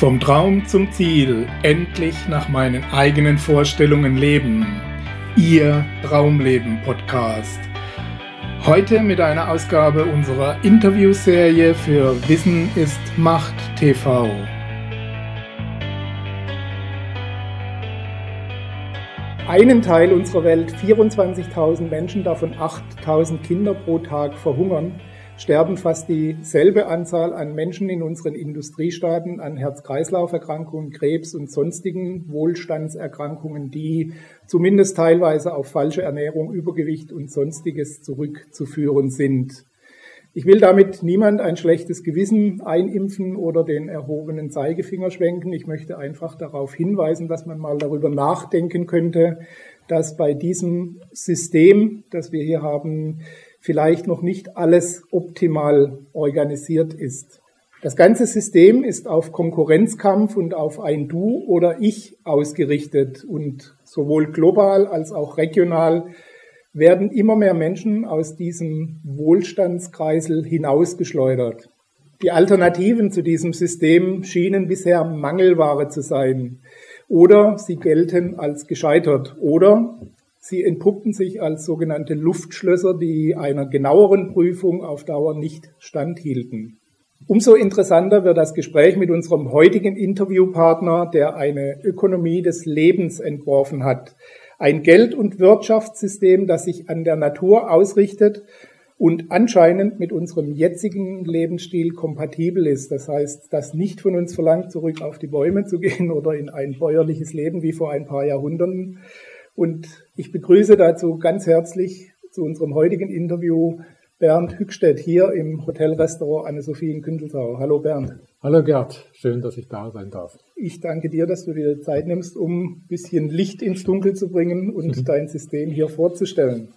Vom Traum zum Ziel, endlich nach meinen eigenen Vorstellungen leben. Ihr Traumleben Podcast. Heute mit einer Ausgabe unserer Interviewserie für Wissen ist Macht TV. Einen Teil unserer Welt, 24.000 Menschen, davon 8.000 Kinder pro Tag verhungern sterben fast dieselbe Anzahl an Menschen in unseren Industriestaaten an Herz-Kreislauf-Erkrankungen, Krebs und sonstigen Wohlstandserkrankungen, die zumindest teilweise auf falsche Ernährung, Übergewicht und sonstiges zurückzuführen sind. Ich will damit niemand ein schlechtes Gewissen einimpfen oder den erhobenen Zeigefinger schwenken. Ich möchte einfach darauf hinweisen, dass man mal darüber nachdenken könnte, dass bei diesem System, das wir hier haben, vielleicht noch nicht alles optimal organisiert ist. Das ganze System ist auf Konkurrenzkampf und auf ein Du oder Ich ausgerichtet und sowohl global als auch regional werden immer mehr Menschen aus diesem Wohlstandskreisel hinausgeschleudert. Die Alternativen zu diesem System schienen bisher Mangelware zu sein oder sie gelten als gescheitert oder Sie entpuppten sich als sogenannte Luftschlösser, die einer genaueren Prüfung auf Dauer nicht standhielten. Umso interessanter wird das Gespräch mit unserem heutigen Interviewpartner, der eine Ökonomie des Lebens entworfen hat. Ein Geld- und Wirtschaftssystem, das sich an der Natur ausrichtet und anscheinend mit unserem jetzigen Lebensstil kompatibel ist. Das heißt, das nicht von uns verlangt, zurück auf die Bäume zu gehen oder in ein bäuerliches Leben wie vor ein paar Jahrhunderten, und ich begrüße dazu ganz herzlich zu unserem heutigen Interview Bernd Hückstedt hier im Hotelrestaurant Anne-Sophie in Kündelsau. Hallo Bernd. Hallo Gerd, schön, dass ich da sein darf. Ich danke dir, dass du dir Zeit nimmst, um ein bisschen Licht ins Dunkel zu bringen und mhm. dein System hier vorzustellen.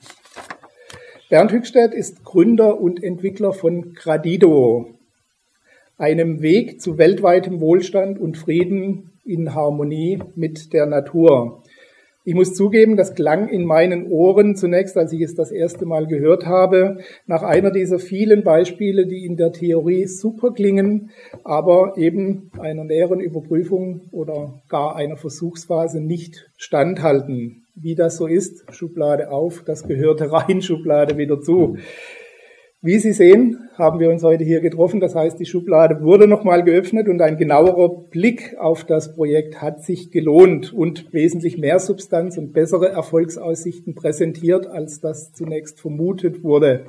Bernd Hückstedt ist Gründer und Entwickler von Gradido, einem Weg zu weltweitem Wohlstand und Frieden in Harmonie mit der Natur. Ich muss zugeben, das klang in meinen Ohren zunächst, als ich es das erste Mal gehört habe, nach einer dieser vielen Beispiele, die in der Theorie super klingen, aber eben einer näheren Überprüfung oder gar einer Versuchsphase nicht standhalten. Wie das so ist, Schublade auf, das gehörte rein, Schublade wieder zu. Wie Sie sehen, haben wir uns heute hier getroffen. Das heißt, die Schublade wurde nochmal geöffnet und ein genauerer Blick auf das Projekt hat sich gelohnt und wesentlich mehr Substanz und bessere Erfolgsaussichten präsentiert, als das zunächst vermutet wurde.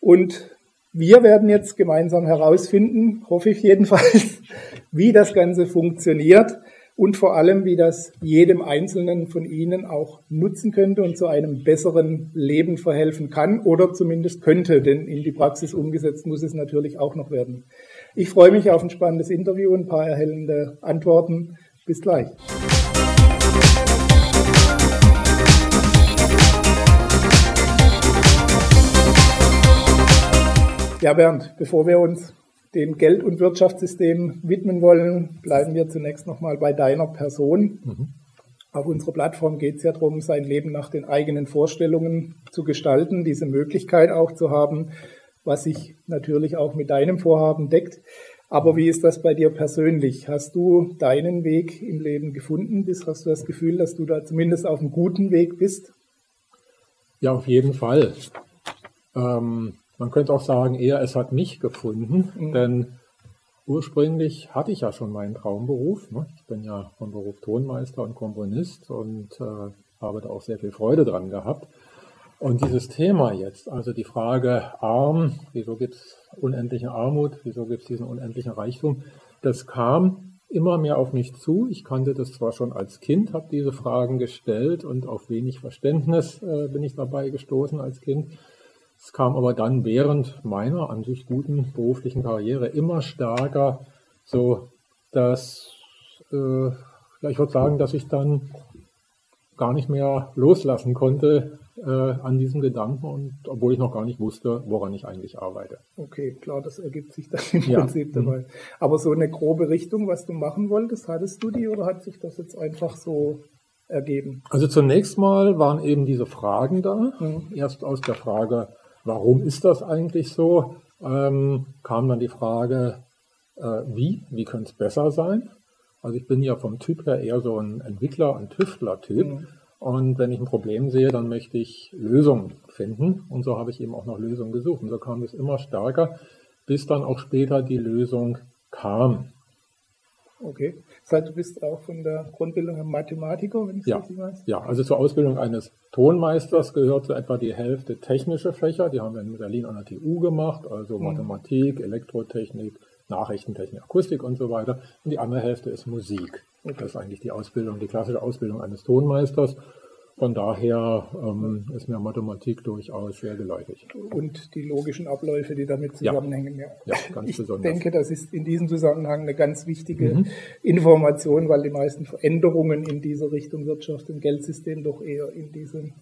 Und wir werden jetzt gemeinsam herausfinden, hoffe ich jedenfalls, wie das Ganze funktioniert und vor allem, wie das jedem Einzelnen von Ihnen auch nutzen könnte und zu einem besseren Leben verhelfen kann oder zumindest könnte, denn in die Praxis umgesetzt muss es natürlich auch noch werden. Ich freue mich auf ein spannendes Interview und ein paar erhellende Antworten. Bis gleich. Ja, Bernd, bevor wir uns dem Geld- und Wirtschaftssystem widmen wollen, bleiben wir zunächst nochmal bei deiner Person. Mhm. Auf unserer Plattform geht es ja darum, sein Leben nach den eigenen Vorstellungen zu gestalten, diese Möglichkeit auch zu haben, was sich natürlich auch mit deinem Vorhaben deckt. Aber wie ist das bei dir persönlich? Hast du deinen Weg im Leben gefunden? hast du das Gefühl, dass du da zumindest auf einem guten Weg bist? Ja, auf jeden Fall. Ähm, man könnte auch sagen, eher es hat mich gefunden, mhm. denn ursprünglich hatte ich ja schon meinen Traumberuf. Ne? Ich bin ja von Beruf Tonmeister und Komponist und äh, habe da auch sehr viel Freude dran gehabt. Und dieses Thema jetzt, also die Frage arm, wieso gibt es unendliche Armut, wieso gibt es diesen unendlichen Reichtum, das kam immer mehr auf mich zu. Ich kannte das zwar schon als Kind, habe diese Fragen gestellt und auf wenig Verständnis äh, bin ich dabei gestoßen als Kind. Es kam aber dann während meiner an sich guten beruflichen Karriere immer stärker so, dass äh, ja, ich würde sagen, dass ich dann gar nicht mehr loslassen konnte äh, an diesem Gedanken und obwohl ich noch gar nicht wusste, woran ich eigentlich arbeite. Okay, klar, das ergibt sich dann im ja. Prinzip dabei. Mhm. Aber so eine grobe Richtung, was du machen wolltest, hattest du die oder hat sich das jetzt einfach so ergeben? Also zunächst mal waren eben diese Fragen da. Mhm. Erst aus der Frage, warum ist das eigentlich so? Ähm, kam dann die Frage, äh, wie, wie könnte es besser sein. Also ich bin ja vom Typ her eher so ein Entwickler- und Tüftler-Typ. Mhm. Und wenn ich ein Problem sehe, dann möchte ich Lösungen finden. Und so habe ich eben auch nach Lösungen gesucht. Und so kam es immer stärker, bis dann auch später die Lösung kam. Okay. Das heißt, du bist auch von der Grundbildung ein Mathematiker, wenn ich ja. richtig weiß? Ja, also zur Ausbildung eines Tonmeisters gehört so etwa die Hälfte technische Fächer. Die haben wir in Berlin an der TU gemacht, also mhm. Mathematik, Elektrotechnik, Nachrichtentechnik, Akustik und so weiter. Und die andere Hälfte ist Musik. Okay. Das ist eigentlich die Ausbildung, die klassische Ausbildung eines Tonmeisters. Von daher ähm, ist mir Mathematik durchaus sehr geläufig. Und die logischen Abläufe, die damit zusammenhängen. Ja, ja. ja ganz ich besonders. Ich denke, das ist in diesem Zusammenhang eine ganz wichtige mhm. Information, weil die meisten Veränderungen in dieser Richtung Wirtschaft und Geldsystem doch eher in diesem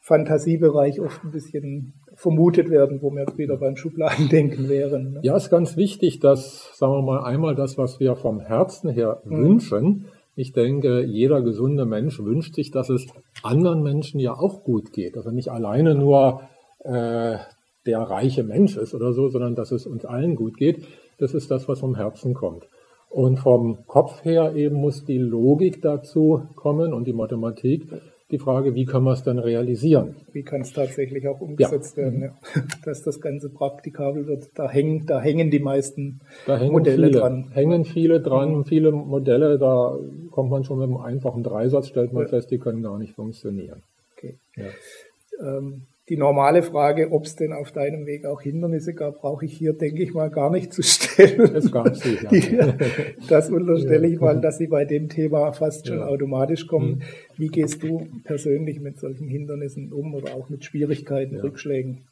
Fantasiebereich oft ein bisschen vermutet werden, wo wir wieder beim Schubladendenken wären. Ne? Ja, ist ganz wichtig, dass, sagen wir mal, einmal das, was wir vom Herzen her mhm. wünschen, ich denke, jeder gesunde Mensch wünscht sich, dass es anderen Menschen ja auch gut geht. Er nicht alleine nur äh, der reiche Mensch ist oder so, sondern dass es uns allen gut geht. Das ist das, was vom Herzen kommt. Und vom Kopf her eben muss die Logik dazu kommen und die Mathematik die Frage, wie können wir es dann realisieren? Wie kann es tatsächlich auch umgesetzt ja. werden, ja. dass das Ganze praktikabel wird. Da hängen, da hängen die meisten Modelle viele, dran. Hängen viele dran, mhm. viele Modelle, da kommt man schon mit einem einfachen Dreisatz, stellt man ja. fest, die können gar nicht funktionieren. Okay. Ähm, die normale Frage, ob es denn auf deinem Weg auch Hindernisse gab, brauche ich hier, denke ich mal, gar nicht zu stellen. Es gab sie, ja. Die, das unterstelle ich mal, dass sie bei dem Thema fast schon ja. automatisch kommen. Mhm. Wie gehst du persönlich mit solchen Hindernissen um oder auch mit Schwierigkeiten, ja. Rückschlägen?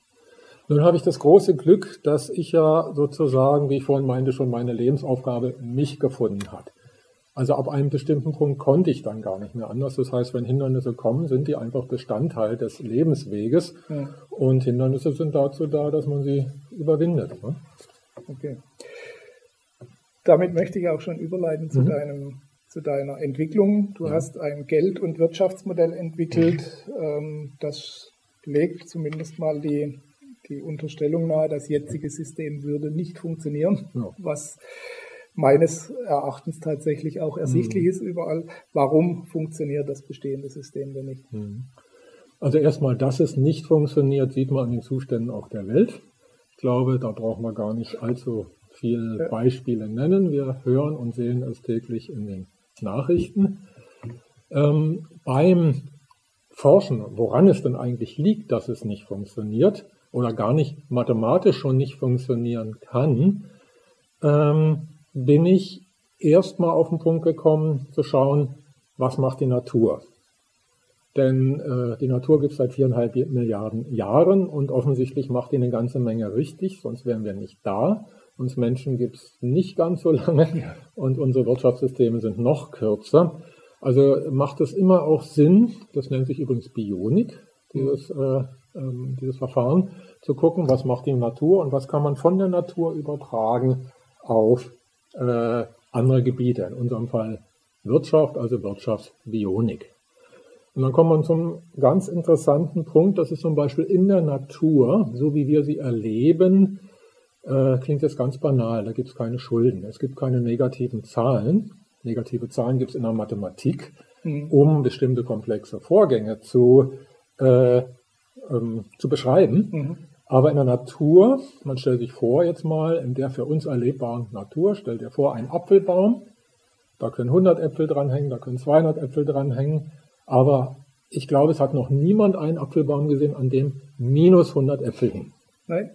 Nun habe ich das große Glück, dass ich ja sozusagen, wie ich vorhin meinte, schon meine Lebensaufgabe mich gefunden hat. Also ab einem bestimmten Punkt konnte ich dann gar nicht mehr anders. Das heißt, wenn Hindernisse kommen, sind die einfach Bestandteil des Lebensweges. Ja. Und Hindernisse sind dazu da, dass man sie überwindet. Ne? Okay. Damit möchte ich auch schon überleiten zu, mhm. deinem, zu deiner Entwicklung. Du ja. hast ein Geld- und Wirtschaftsmodell entwickelt, mhm. das legt zumindest mal die, die Unterstellung nahe, das jetzige System würde nicht funktionieren, ja. was meines Erachtens tatsächlich auch ersichtlich mhm. ist überall. Warum funktioniert das bestehende System denn nicht? Mhm. Also erstmal, dass es nicht funktioniert, sieht man an den Zuständen auch der Welt. Ich glaube, da brauchen wir gar nicht allzu viele Beispiele nennen. Wir hören und sehen es täglich in den Nachrichten. Ähm, beim Forschen, woran es denn eigentlich liegt, dass es nicht funktioniert oder gar nicht mathematisch schon nicht funktionieren kann, ähm, bin ich erstmal auf den Punkt gekommen zu schauen, was macht die Natur. Denn äh, die Natur gibt es seit viereinhalb Milliarden Jahren und offensichtlich macht die eine ganze Menge richtig, sonst wären wir nicht da. Uns Menschen gibt es nicht ganz so lange und unsere Wirtschaftssysteme sind noch kürzer. Also macht es immer auch Sinn, das nennt sich übrigens Bionik, dieses, äh, ähm, dieses Verfahren, zu gucken, was macht die Natur und was kann man von der Natur übertragen auf äh, andere Gebiete, in unserem Fall Wirtschaft, also Wirtschaftsbionik. Und dann kommt man zum ganz interessanten Punkt, das ist zum Beispiel in der Natur, so wie wir sie erleben, äh, klingt jetzt ganz banal, da gibt es keine Schulden, es gibt keine negativen Zahlen. Negative Zahlen gibt es in der Mathematik, mhm. um bestimmte komplexe Vorgänge zu, äh, ähm, zu beschreiben. Mhm. Aber in der Natur, man stellt sich vor jetzt mal, in der für uns erlebbaren Natur, stellt ihr vor, ein Apfelbaum, da können 100 Äpfel dranhängen, da können 200 Äpfel dranhängen, aber ich glaube, es hat noch niemand einen Apfelbaum gesehen, an dem minus 100 Äpfel hingen. Nein,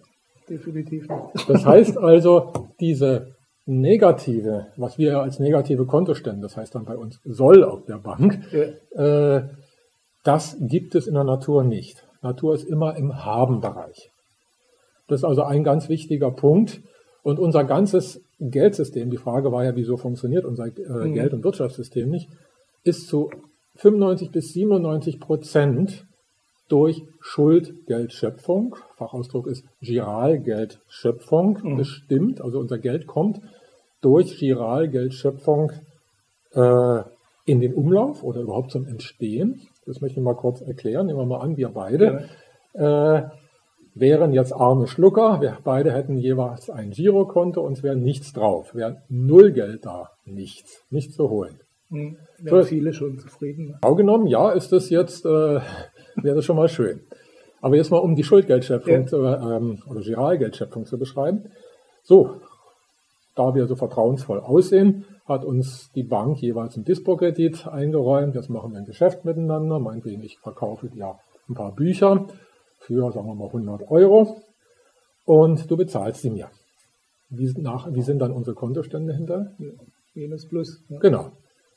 definitiv nicht. Das heißt also, diese negative, was wir ja als negative Kontostände, das heißt dann bei uns soll auf der Bank, ja. äh, das gibt es in der Natur nicht. Natur ist immer im Haben-Bereich. Das ist also ein ganz wichtiger Punkt. Und unser ganzes Geldsystem, die Frage war ja, wieso funktioniert unser äh, mhm. Geld- und Wirtschaftssystem nicht, ist zu 95 bis 97 Prozent durch Schuldgeldschöpfung, Fachausdruck ist Giralgeldschöpfung, mhm. bestimmt. Also unser Geld kommt durch Giralgeldschöpfung äh, in den Umlauf oder überhaupt zum Entstehen. Das möchte ich mal kurz erklären. Nehmen wir mal an, wir beide. Ja. Äh, wären jetzt arme Schlucker, wir beide hätten jeweils ein Girokonto und es wäre nichts drauf, wäre null Geld da, nichts, nichts zu holen. Hm, wären so, viele schon zufrieden. Genau genommen, ja, ist das jetzt, äh, wäre das schon mal schön. Aber jetzt mal, um die Schuldgeldschöpfung ja. zu, ähm, oder Giralgeldschöpfung zu beschreiben. So, da wir so vertrauensvoll aussehen, hat uns die Bank jeweils einen Dispo-Kredit eingeräumt. Jetzt machen wir ein Geschäft miteinander. Meinetwegen, ich verkaufe dir ein paar Bücher für, sagen wir mal, 100 Euro und du bezahlst sie mir. Wie, nach, wie sind dann unsere Kontostände hinter? Minus plus. Ja. Genau.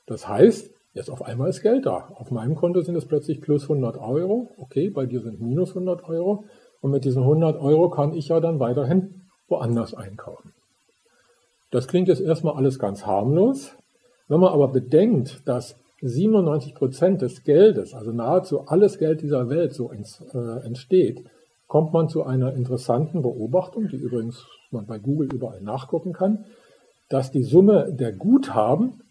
Das heißt, jetzt auf einmal ist Geld da. Auf meinem Konto sind es plötzlich plus 100 Euro. Okay, bei dir sind minus 100 Euro. Und mit diesen 100 Euro kann ich ja dann weiterhin woanders einkaufen. Das klingt jetzt erstmal alles ganz harmlos. Wenn man aber bedenkt, dass 97 Prozent des Geldes, also nahezu alles Geld dieser Welt so äh, entsteht, kommt man zu einer interessanten Beobachtung, die übrigens man bei Google überall nachgucken kann, dass die Summe der Guthaben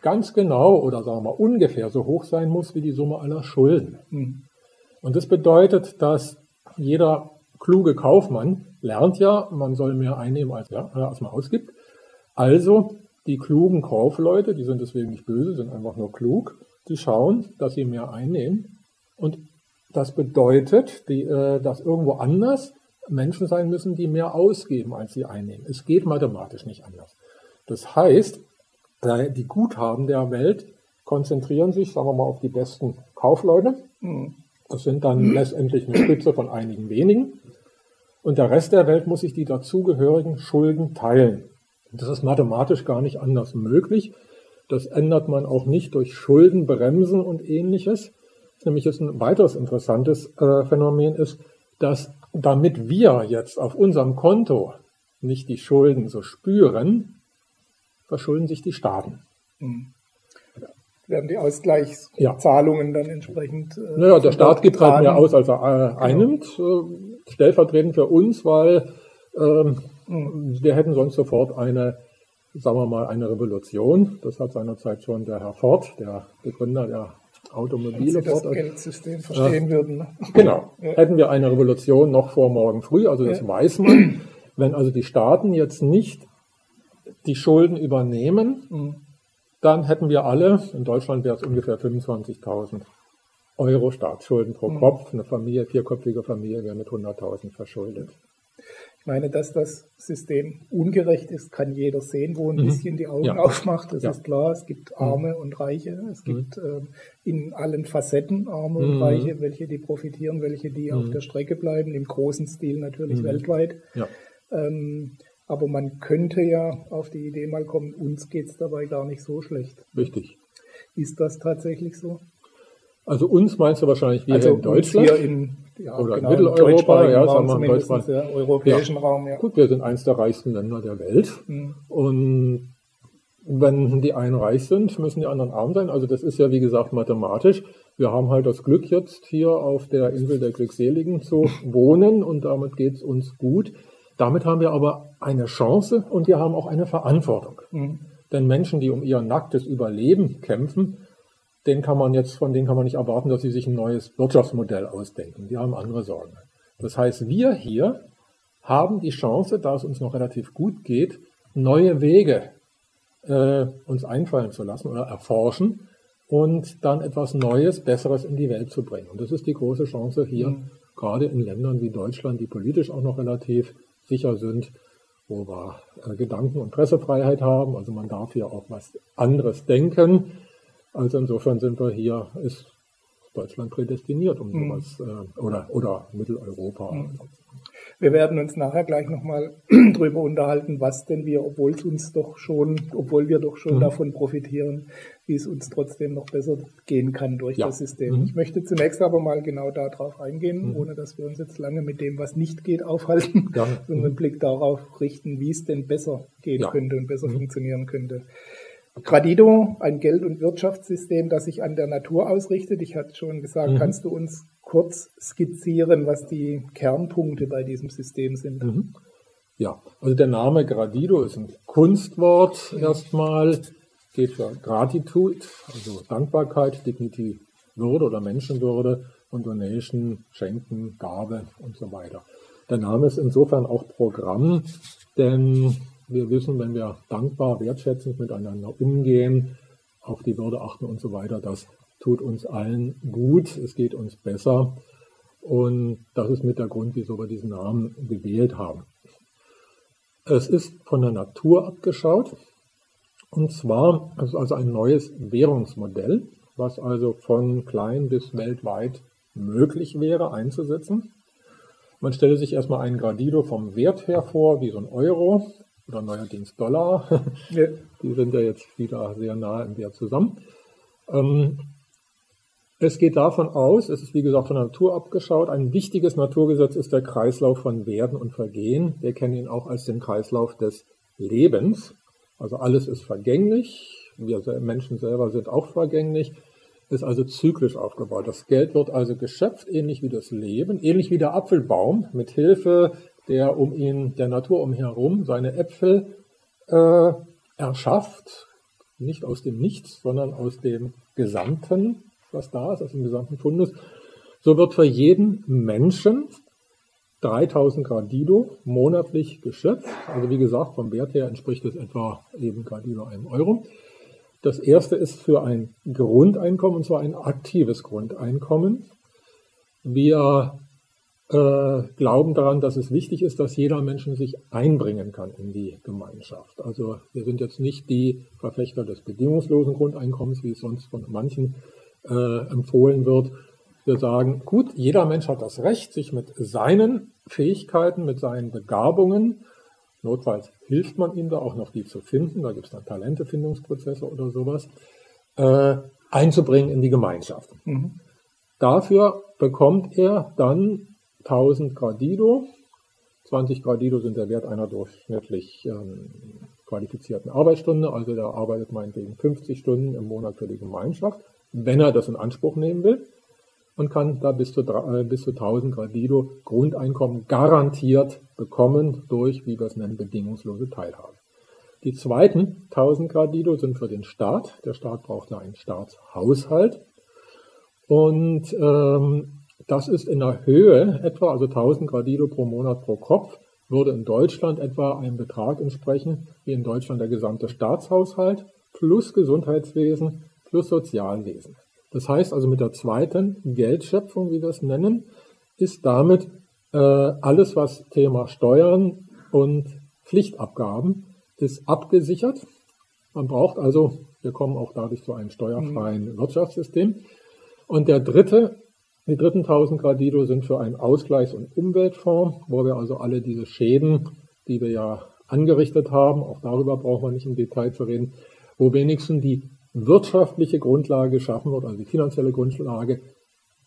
ganz genau oder sagen wir mal ungefähr so hoch sein muss wie die Summe aller Schulden. Mhm. Und das bedeutet, dass jeder kluge Kaufmann lernt ja, man soll mehr einnehmen, als, ja, als man ausgibt. Also die klugen Kaufleute, die sind deswegen nicht böse, sind einfach nur klug, die schauen, dass sie mehr einnehmen. Und das bedeutet, die, äh, dass irgendwo anders Menschen sein müssen, die mehr ausgeben, als sie einnehmen. Es geht mathematisch nicht anders. Das heißt, die Guthaben der Welt konzentrieren sich, sagen wir mal, auf die besten Kaufleute. Hm. Das sind dann letztendlich eine Spitze von einigen wenigen. Und der Rest der Welt muss sich die dazugehörigen Schulden teilen. Das ist mathematisch gar nicht anders möglich. Das ändert man auch nicht durch Schuldenbremsen und ähnliches. Nämlich ist ein weiteres interessantes äh, Phänomen ist, dass damit wir jetzt auf unserem Konto nicht die Schulden so spüren, verschulden sich die Staaten. Mhm. Werden die Ausgleichszahlungen ja. dann entsprechend. Äh, naja, der Staat gibt halt mehr aus, als er äh, genau. einnimmt, äh, stellvertretend für uns, weil ähm, wir hätten sonst sofort eine, sagen wir mal, eine Revolution. Das hat seinerzeit schon der Herr Ford, der Begründer der Automobile. Wenn Sie das Geldsystem verstehen äh, würden. Ne? Genau. Hätten wir eine Revolution noch vor morgen früh, also das ja. weiß man. Wenn also die Staaten jetzt nicht die Schulden übernehmen, mhm. dann hätten wir alle, in Deutschland wäre es ungefähr 25.000 Euro Staatsschulden pro mhm. Kopf. Eine Familie, vierköpfige Familie wäre mit 100.000 verschuldet meine, dass das System ungerecht ist, kann jeder sehen, wo ein mhm. bisschen die Augen ja. aufmacht. Das ja. ist klar. Es gibt mhm. Arme mhm. und Reiche. Es gibt mhm. äh, in allen Facetten Arme und mhm. Reiche, welche die profitieren, welche die auf mhm. der Strecke bleiben. Im großen Stil natürlich weltweit. Ja. Ähm, aber man könnte ja auf die Idee mal kommen, uns geht es dabei gar nicht so schlecht. Richtig. Ist das tatsächlich so? Also uns meinst du wahrscheinlich wir also in Deutschland? Hier in ja, oder genau, Mitteleuropa, ja, sagen wir mal Deutschland. Ja, europäischen ja. Raum, ja. Gut, wir sind eins der reichsten Länder der Welt. Mhm. Und wenn die einen reich sind, müssen die anderen arm sein. Also das ist ja, wie gesagt, mathematisch. Wir haben halt das Glück, jetzt hier auf der Insel der Glückseligen zu wohnen und damit geht es uns gut. Damit haben wir aber eine Chance und wir haben auch eine Verantwortung. Mhm. Denn Menschen, die um ihr nacktes Überleben kämpfen, den kann man jetzt, von denen kann man nicht erwarten, dass sie sich ein neues Wirtschaftsmodell ausdenken. Die haben andere Sorgen. Das heißt, wir hier haben die Chance, da es uns noch relativ gut geht, neue Wege äh, uns einfallen zu lassen oder erforschen und dann etwas Neues, Besseres in die Welt zu bringen. Und das ist die große Chance hier, mhm. gerade in Ländern wie Deutschland, die politisch auch noch relativ sicher sind, wo wir äh, Gedanken- und Pressefreiheit haben. Also man darf hier auch was anderes denken. Also insofern sind wir hier, ist Deutschland prädestiniert um mhm. sowas, äh, oder, oder Mitteleuropa. Mhm. Wir werden uns nachher gleich nochmal drüber unterhalten, was denn wir, obwohl es uns doch schon, obwohl wir doch schon mhm. davon profitieren, wie es uns trotzdem noch besser gehen kann durch ja. das System. Mhm. Ich möchte zunächst aber mal genau darauf eingehen, mhm. ohne dass wir uns jetzt lange mit dem, was nicht geht, aufhalten, ja. sondern einen Blick darauf richten, wie es denn besser gehen ja. könnte und besser mhm. funktionieren könnte. Gradido, ein Geld- und Wirtschaftssystem, das sich an der Natur ausrichtet. Ich hatte schon gesagt, mhm. kannst du uns kurz skizzieren, was die Kernpunkte bei diesem System sind? Mhm. Ja, also der Name Gradido ist ein Kunstwort erstmal, geht für Gratitude, also Dankbarkeit, Dignity, Würde oder Menschenwürde und Donation, Schenken, Gabe und so weiter. Der Name ist insofern auch Programm, denn wir wissen, wenn wir dankbar, wertschätzend miteinander umgehen, auf die Würde achten und so weiter, das tut uns allen gut, es geht uns besser. Und das ist mit der Grund, wieso wir diesen Namen gewählt haben. Es ist von der Natur abgeschaut. Und zwar ist also ein neues Währungsmodell, was also von klein bis weltweit möglich wäre einzusetzen. Man stelle sich erstmal einen Gradido vom Wert her vor, wie so ein Euro oder neuerdings Dollar. Ja. Die sind ja jetzt wieder sehr nah im Wert zusammen. Ähm, es geht davon aus, es ist wie gesagt von der Natur abgeschaut, ein wichtiges Naturgesetz ist der Kreislauf von Werden und Vergehen. Wir kennen ihn auch als den Kreislauf des Lebens. Also alles ist vergänglich, wir Menschen selber sind auch vergänglich, ist also zyklisch aufgebaut. Das Geld wird also geschöpft, ähnlich wie das Leben, ähnlich wie der Apfelbaum, mit Hilfe der um ihn, der Natur umherum, seine Äpfel äh, erschafft, nicht aus dem Nichts, sondern aus dem Gesamten was da ist, aus dem gesamten Fundus, so wird für jeden Menschen 3000 Gradido monatlich geschöpft. Also wie gesagt, vom Wert her entspricht es etwa eben Gradido einem Euro. Das erste ist für ein Grundeinkommen, und zwar ein aktives Grundeinkommen. Wir äh, glauben daran, dass es wichtig ist, dass jeder Menschen sich einbringen kann in die Gemeinschaft. Also wir sind jetzt nicht die Verfechter des bedingungslosen Grundeinkommens, wie es sonst von manchen äh, empfohlen wird. Wir sagen, gut, jeder Mensch hat das Recht, sich mit seinen Fähigkeiten, mit seinen Begabungen, notfalls hilft man ihm da auch noch die zu finden, da gibt es dann Talentefindungsprozesse oder sowas, äh, einzubringen in die Gemeinschaft. Mhm. Dafür bekommt er dann 1000 Gradido. 20 Gradido sind der Wert einer durchschnittlich ähm, qualifizierten Arbeitsstunde, also der arbeitet meinetwegen 50 Stunden im Monat für die Gemeinschaft wenn er das in Anspruch nehmen will und kann da bis zu, äh, bis zu 1000 Gradido Grundeinkommen garantiert bekommen durch, wie wir es nennen, bedingungslose Teilhabe. Die zweiten 1000 Gradido sind für den Staat. Der Staat braucht ja einen Staatshaushalt. Und ähm, das ist in der Höhe etwa, also 1000 Gradido pro Monat pro Kopf, würde in Deutschland etwa einem Betrag entsprechen, wie in Deutschland der gesamte Staatshaushalt plus Gesundheitswesen plus Sozialwesen. Das heißt also mit der zweiten Geldschöpfung, wie wir es nennen, ist damit äh, alles, was Thema Steuern und Pflichtabgaben ist, abgesichert. Man braucht also, wir kommen auch dadurch zu einem steuerfreien mhm. Wirtschaftssystem. Und der dritte, die dritten 1000 Gradido sind für einen Ausgleichs- und Umweltfonds, wo wir also alle diese Schäden, die wir ja angerichtet haben, auch darüber brauchen wir nicht im Detail zu reden, wo wenigstens die wirtschaftliche Grundlage geschaffen wird, also die finanzielle Grundlage,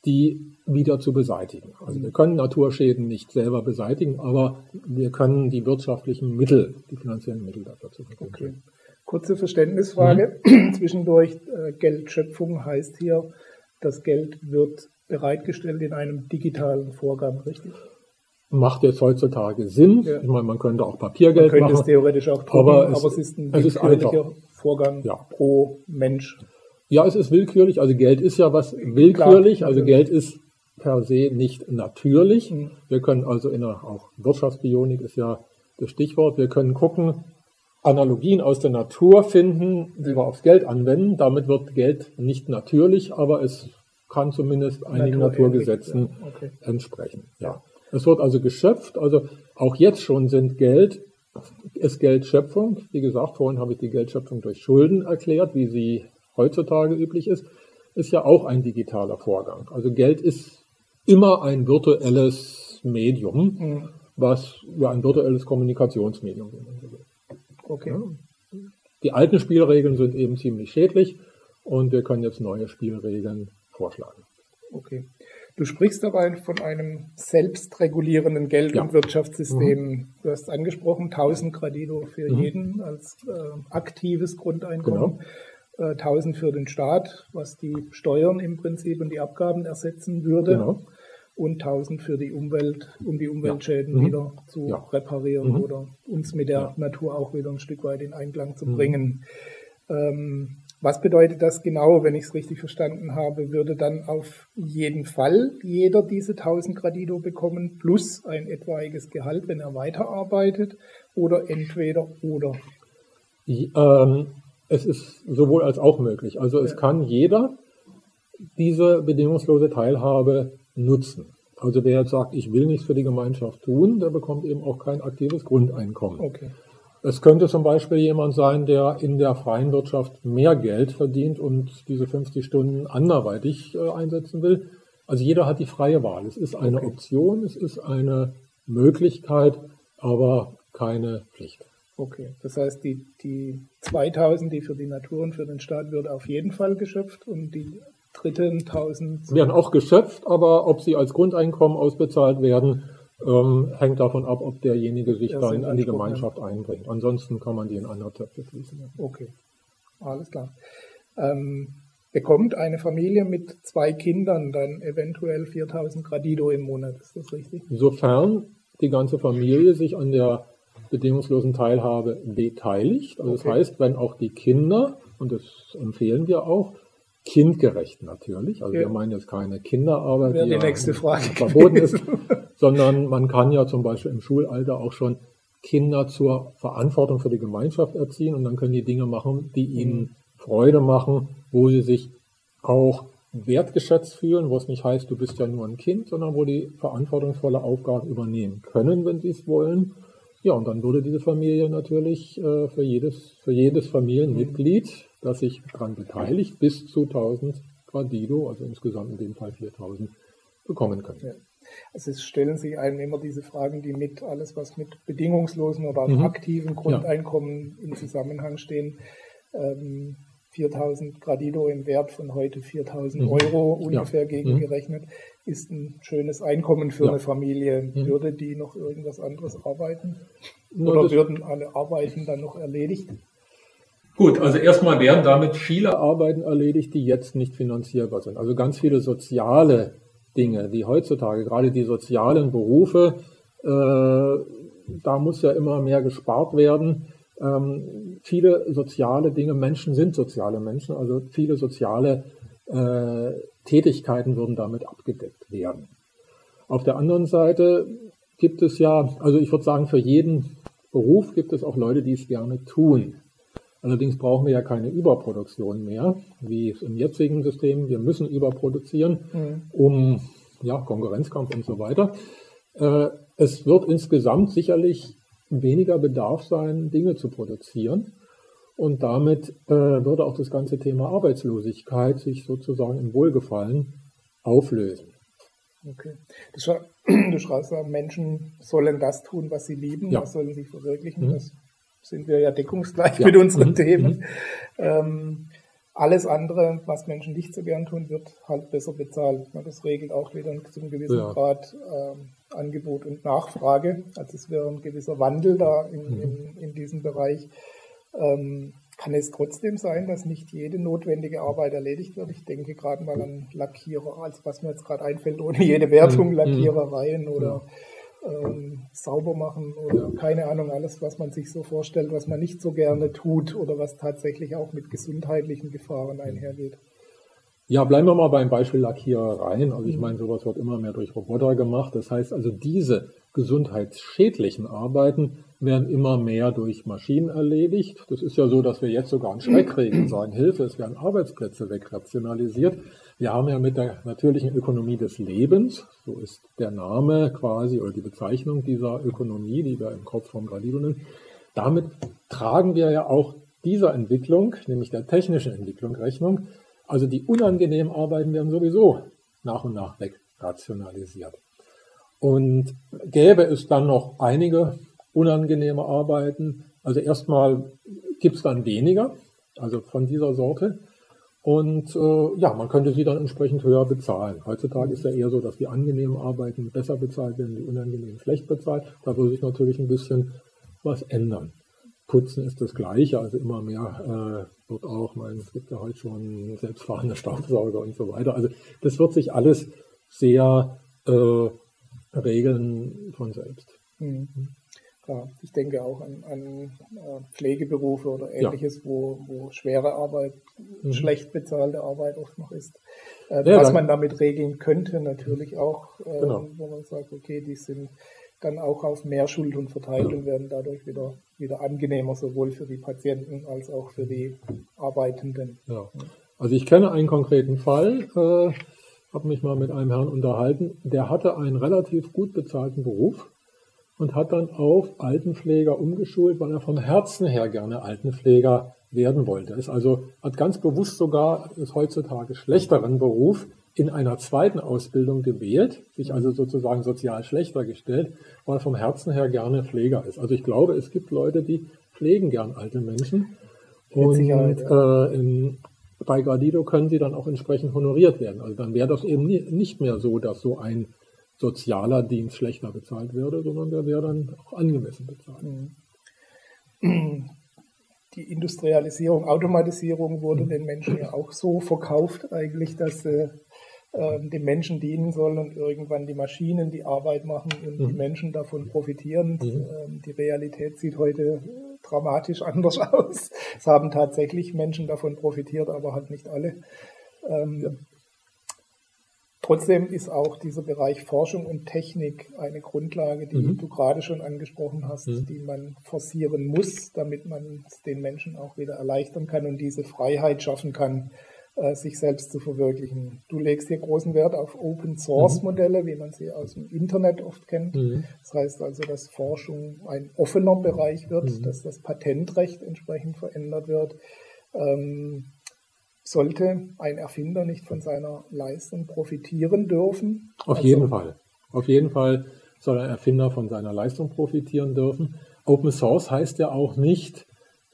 die wieder zu beseitigen. Also wir können Naturschäden nicht selber beseitigen, aber wir können die wirtschaftlichen Mittel, die finanziellen Mittel dafür zur Verfügung okay. Kurze Verständnisfrage. Mhm. Zwischendurch äh, Geldschöpfung heißt hier, das Geld wird bereitgestellt in einem digitalen Vorgang, richtig? Macht jetzt heutzutage Sinn. Ja. Ich meine, man könnte auch Papiergeld man könnte machen. es theoretisch auch tun, aber, aber es, ist ein einfach. Vorgang ja. pro Mensch. Ja, es ist willkürlich. Also Geld ist ja was willkürlich. Klar, also Geld ist per se nicht natürlich. Mhm. Wir können also in der, auch Wirtschaftsbionik ist ja das Stichwort. Wir können gucken, Analogien aus der Natur finden, die wir aufs Geld anwenden. Damit wird Geld nicht natürlich, aber es kann zumindest einigen Natur Naturgesetzen okay. entsprechen. Ja. Es wird also geschöpft. Also auch jetzt schon sind Geld ist Geldschöpfung. Wie gesagt, vorhin habe ich die Geldschöpfung durch Schulden erklärt, wie sie heutzutage üblich ist, ist ja auch ein digitaler Vorgang. Also Geld ist immer ein virtuelles Medium, mhm. was ja ein virtuelles Kommunikationsmedium, wenn man so will. Okay. Ja. Die alten Spielregeln sind eben ziemlich schädlich und wir können jetzt neue Spielregeln vorschlagen. Okay. Du sprichst dabei von einem selbstregulierenden Geld- ja. und Wirtschaftssystem. Mhm. Du hast angesprochen, 1000 Gradido für mhm. jeden als äh, aktives Grundeinkommen. Genau. Äh, 1000 für den Staat, was die Steuern im Prinzip und die Abgaben ersetzen würde. Genau. Und 1000 für die Umwelt, um die Umweltschäden ja. mhm. wieder zu ja. reparieren mhm. oder uns mit der Natur auch wieder ein Stück weit in Einklang zu mhm. bringen. Ähm, Was bedeutet das genau, wenn ich es richtig verstanden habe? Würde dann auf jeden Fall jeder diese 1000 Gradido bekommen, plus ein etwaiges Gehalt, wenn er weiterarbeitet, oder entweder oder? Ähm, es ist sowohl als auch möglich. Also es ja. kann jeder diese bedingungslose Teilhabe nutzen. Also wer jetzt sagt, ich will nichts für die Gemeinschaft tun, der bekommt eben auch kein aktives Grundeinkommen. Okay. Es könnte zum Beispiel jemand sein, der in der freien Wirtschaft mehr Geld verdient und diese 50 Stunden anderweitig äh, einsetzen will. Also jeder hat die freie Wahl. Es ist eine okay. Option, es ist eine Möglichkeit, aber keine Pflicht. Okay, das heißt, die, die 2000, die für die Natur und für den Staat wird auf jeden Fall geschöpft und die dritten 1000 werden auch geschöpft, aber ob sie als Grundeinkommen ausbezahlt werden, ähm, hängt davon ab, ob derjenige sich dann in die Gemeinschaft einbringt. Ansonsten kann man die in andere Töpfe fließen. Okay, alles klar. Ähm, bekommt eine Familie mit zwei Kindern dann eventuell 4000 Gradido im Monat, ist das richtig? Sofern die ganze Familie sich an der bedingungslosen Teilhabe beteiligt. Also okay. das heißt, wenn auch die Kinder, und das empfehlen wir auch, kindgerecht natürlich. Also ja. wir meinen jetzt keine Kinderarbeit, die, die nächste Frage verboten ist, sondern man kann ja zum Beispiel im Schulalter auch schon Kinder zur Verantwortung für die Gemeinschaft erziehen und dann können die Dinge machen, die ihnen mhm. Freude machen, wo sie sich auch wertgeschätzt fühlen, wo es nicht heißt, du bist ja nur ein Kind, sondern wo die verantwortungsvolle Aufgaben übernehmen können, wenn sie es wollen. Ja, und dann würde diese Familie natürlich äh, für jedes, für jedes Familienmitglied das sich daran beteiligt, bis zu 1000 Gradido, also insgesamt in dem Fall 4000, bekommen können. Ja. Also es stellen sich einem immer diese Fragen, die mit alles, was mit bedingungslosen oder mhm. aktiven Grundeinkommen ja. in Zusammenhang stehen. Ähm, 4000 Gradido im Wert von heute 4000 mhm. Euro ungefähr ja. gegengerechnet, mhm. ist ein schönes Einkommen für ja. eine Familie. Mhm. Würde die noch irgendwas anderes arbeiten? Oder würden alle Arbeiten dann noch erledigt? Gut, also erstmal werden damit viele Arbeiten erledigt, die jetzt nicht finanzierbar sind. Also ganz viele soziale Dinge, die heutzutage, gerade die sozialen Berufe, äh, da muss ja immer mehr gespart werden. Ähm, viele soziale Dinge, Menschen sind soziale Menschen, also viele soziale äh, Tätigkeiten würden damit abgedeckt werden. Auf der anderen Seite gibt es ja, also ich würde sagen, für jeden Beruf gibt es auch Leute, die es gerne tun. Allerdings brauchen wir ja keine Überproduktion mehr, wie im jetzigen System. Wir müssen überproduzieren, mhm. um ja, Konkurrenzkampf und so weiter. Äh, es wird insgesamt sicherlich weniger Bedarf sein, Dinge zu produzieren. Und damit äh, würde auch das ganze Thema Arbeitslosigkeit sich sozusagen im Wohlgefallen auflösen. Okay. Du, schreibst, Menschen sollen das tun, was sie lieben, ja. was sollen sie verwirklichen. Mhm. Das sind wir ja deckungsgleich ja. mit unseren mhm. Themen. Mhm. Ähm, alles andere, was Menschen nicht so gern tun, wird halt besser bezahlt. Das regelt auch wieder zu einem gewissen ja. Grad ähm, Angebot und Nachfrage. Also es wäre ein gewisser Wandel da in, mhm. in, in diesem Bereich. Ähm, kann es trotzdem sein, dass nicht jede notwendige Arbeit erledigt wird? Ich denke gerade mal an Lackierer, als was mir jetzt gerade einfällt, ohne jede Wertung, mhm. Lackierereien oder ähm, sauber machen oder keine Ahnung, alles, was man sich so vorstellt, was man nicht so gerne tut oder was tatsächlich auch mit gesundheitlichen Gefahren einhergeht. Ja, bleiben wir mal beim Beispiel Lackierereien. Also ich mhm. meine, sowas wird immer mehr durch Roboter gemacht. Das heißt also, diese gesundheitsschädlichen Arbeiten werden immer mehr durch Maschinen erledigt. Das ist ja so, dass wir jetzt sogar einen Schreck kriegen und sagen, Hilfe, es werden Arbeitsplätze wegrationalisiert. Wir haben ja mit der natürlichen Ökonomie des Lebens, so ist der Name quasi oder die Bezeichnung dieser Ökonomie, die wir im Kopf vom Gradido damit tragen wir ja auch dieser Entwicklung, nämlich der technischen Entwicklung Rechnung. Also die unangenehmen Arbeiten werden sowieso nach und nach wegrationalisiert. Und gäbe es dann noch einige unangenehme Arbeiten, also erstmal gibt es dann weniger, also von dieser Sorte. Und äh, ja, man könnte sie dann entsprechend höher bezahlen. Heutzutage ist ja eher so, dass die angenehmen Arbeiten besser bezahlt werden, die unangenehmen schlecht bezahlt. Da würde sich natürlich ein bisschen was ändern. Putzen ist das Gleiche, also immer mehr äh, wird auch, mein, es gibt ja heute schon selbstfahrende Staubsauger und so weiter. Also das wird sich alles sehr äh, regeln von selbst. Mhm. Klar, ich denke auch an, an äh, Pflegeberufe oder ähnliches, ja. wo, wo schwere Arbeit, mhm. schlecht bezahlte Arbeit oft noch ist. Äh, ja, was man damit regeln könnte, natürlich auch, äh, genau. wo man sagt, okay, die sind dann auch auf mehr Schultern verteilt und werden dadurch wieder, wieder angenehmer, sowohl für die Patienten als auch für die Arbeitenden. Ja. Also ich kenne einen konkreten Fall, äh, habe mich mal mit einem Herrn unterhalten, der hatte einen relativ gut bezahlten Beruf und hat dann auf Altenpfleger umgeschult, weil er vom Herzen her gerne Altenpfleger werden wollte. Ist also hat ganz bewusst sogar ist heutzutage schlechteren Beruf in einer zweiten Ausbildung gewählt, sich also sozusagen sozial schlechter gestellt, weil er vom Herzen her gerne Pfleger ist. Also ich glaube, es gibt Leute, die pflegen gern alte Menschen. Und äh, in, bei Gradido können sie dann auch entsprechend honoriert werden. Also dann wäre das eben nie, nicht mehr so, dass so ein sozialer Dienst schlechter bezahlt würde, sondern der wäre dann auch angemessen bezahlt. Mhm. Die Industrialisierung, Automatisierung wurde den Menschen ja auch so verkauft eigentlich, dass sie äh, den Menschen dienen sollen und irgendwann die Maschinen die Arbeit machen und mhm. die Menschen davon profitieren. Mhm. Ähm, die Realität sieht heute dramatisch anders aus. Es haben tatsächlich Menschen davon profitiert, aber halt nicht alle. Ähm, ja. Trotzdem ist auch dieser Bereich Forschung und Technik eine Grundlage, die mhm. du gerade schon angesprochen hast, mhm. die man forcieren muss, damit man es den Menschen auch wieder erleichtern kann und diese Freiheit schaffen kann, äh, sich selbst zu verwirklichen. Du legst hier großen Wert auf Open Source mhm. Modelle, wie man sie aus dem Internet oft kennt. Mhm. Das heißt also, dass Forschung ein offener Bereich wird, mhm. dass das Patentrecht entsprechend verändert wird. Ähm, sollte ein Erfinder nicht von seiner Leistung profitieren dürfen? Auf also, jeden Fall. Auf jeden Fall soll ein Erfinder von seiner Leistung profitieren dürfen. Open Source heißt ja auch nicht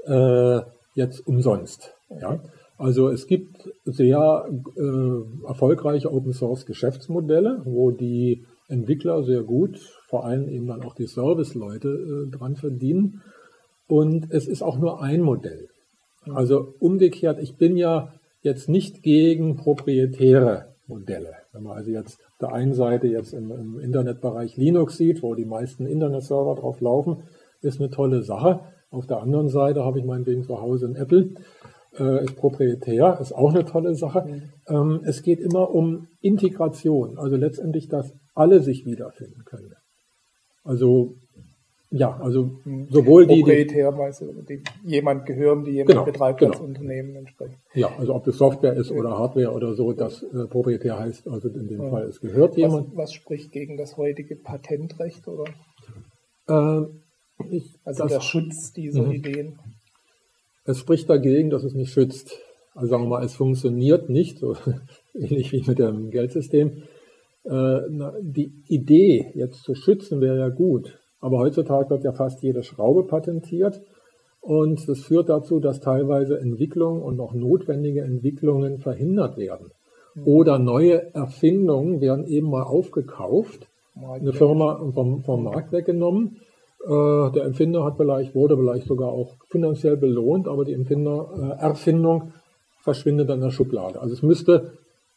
äh, jetzt umsonst. Okay. Ja? Also es gibt sehr äh, erfolgreiche Open Source Geschäftsmodelle, wo die Entwickler sehr gut, vor allem eben dann auch die Service-Leute äh, dran verdienen. Und es ist auch nur ein Modell. Also umgekehrt, ich bin ja jetzt nicht gegen proprietäre Modelle. Wenn man also jetzt auf der einen Seite jetzt im, im Internetbereich Linux sieht, wo die meisten Internetserver drauf laufen, ist eine tolle Sache. Auf der anderen Seite habe ich meinetwegen zu Hause ein Apple, äh, ist proprietär, ist auch eine tolle Sache. Mhm. Ähm, es geht immer um Integration, also letztendlich, dass alle sich wiederfinden können. Also ja, also sowohl die, die, die jemand gehören, die jemand genau, betreibt genau. als Unternehmen entsprechend. Ja, also ob das Software ist oder Hardware oder so, das äh, proprietär heißt, also in dem ja. Fall, es gehört was, jemand. Was spricht gegen das heutige Patentrecht oder? Äh, ich, also das, der Schutz dieser mh. Ideen. Es spricht dagegen, dass es nicht schützt. Also sagen wir mal, es funktioniert nicht, so ähnlich wie mit dem Geldsystem. Äh, na, die Idee jetzt zu schützen wäre ja gut. Aber heutzutage wird ja fast jede Schraube patentiert. Und das führt dazu, dass teilweise Entwicklungen und auch notwendige Entwicklungen verhindert werden. Oder neue Erfindungen werden eben mal aufgekauft, eine Firma vom, vom Markt weggenommen. Äh, der Empfinder hat vielleicht, wurde vielleicht sogar auch finanziell belohnt, aber die Empfinder, äh, Erfindung verschwindet in der Schublade. Also es müsste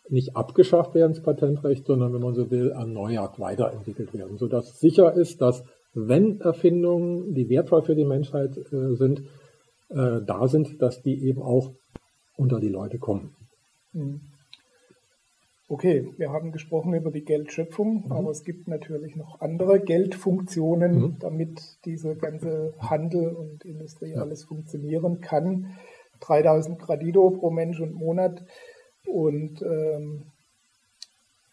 nicht abgeschafft werden, das Patentrecht, sondern wenn man so will, erneuert, weiterentwickelt werden, sodass sicher ist, dass wenn Erfindungen, die wertvoll für die Menschheit äh, sind, äh, da sind, dass die eben auch unter die Leute kommen. Mhm. Okay, wir haben gesprochen über die Geldschöpfung, mhm. aber es gibt natürlich noch andere Geldfunktionen, mhm. damit dieser ganze Handel und Industrie ja. alles funktionieren kann. 3000 Gradido pro Mensch und Monat. Und ähm,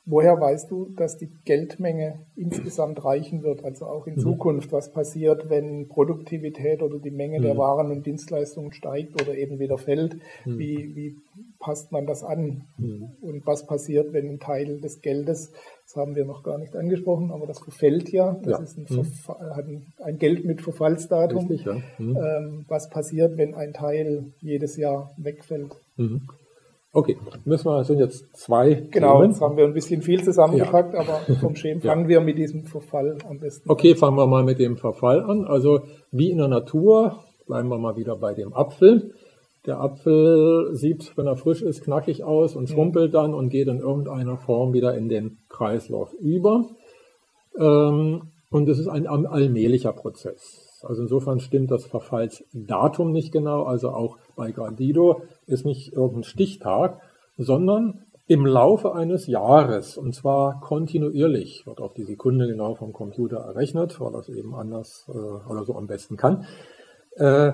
Woher weißt du, dass die Geldmenge insgesamt reichen wird? Also auch in mhm. Zukunft, was passiert, wenn Produktivität oder die Menge mhm. der Waren und Dienstleistungen steigt oder eben wieder fällt? Mhm. Wie, wie passt man das an? Mhm. Und was passiert, wenn ein Teil des Geldes, das haben wir noch gar nicht angesprochen, aber das verfällt ja, das ja. ist ein, mhm. ein, ein, Geld mit Verfallsdatum. Richtig, ja. Mhm. ähm, was passiert, wenn ein Teil jedes Jahr wegfällt? Okay, müssen wir, das sind jetzt zwei. Genau, Themen. jetzt haben wir ein bisschen viel zusammengepackt, ja. aber vom Schema fangen ja. wir mit diesem Verfall am besten Okay, an. fangen wir mal mit dem Verfall an. Also wie in der Natur, bleiben wir mal wieder bei dem Apfel. Der Apfel sieht, wenn er frisch ist, knackig aus und schrumpelt dann und geht in irgendeiner Form wieder in den Kreislauf über. Ähm, Und es ist ein allmählicher Prozess. Also insofern stimmt das Verfallsdatum nicht genau. Also auch bei Gradido ist nicht irgendein Stichtag, sondern im Laufe eines Jahres, und zwar kontinuierlich, wird auf die Sekunde genau vom Computer errechnet, weil das eben anders äh, oder so am besten kann, äh,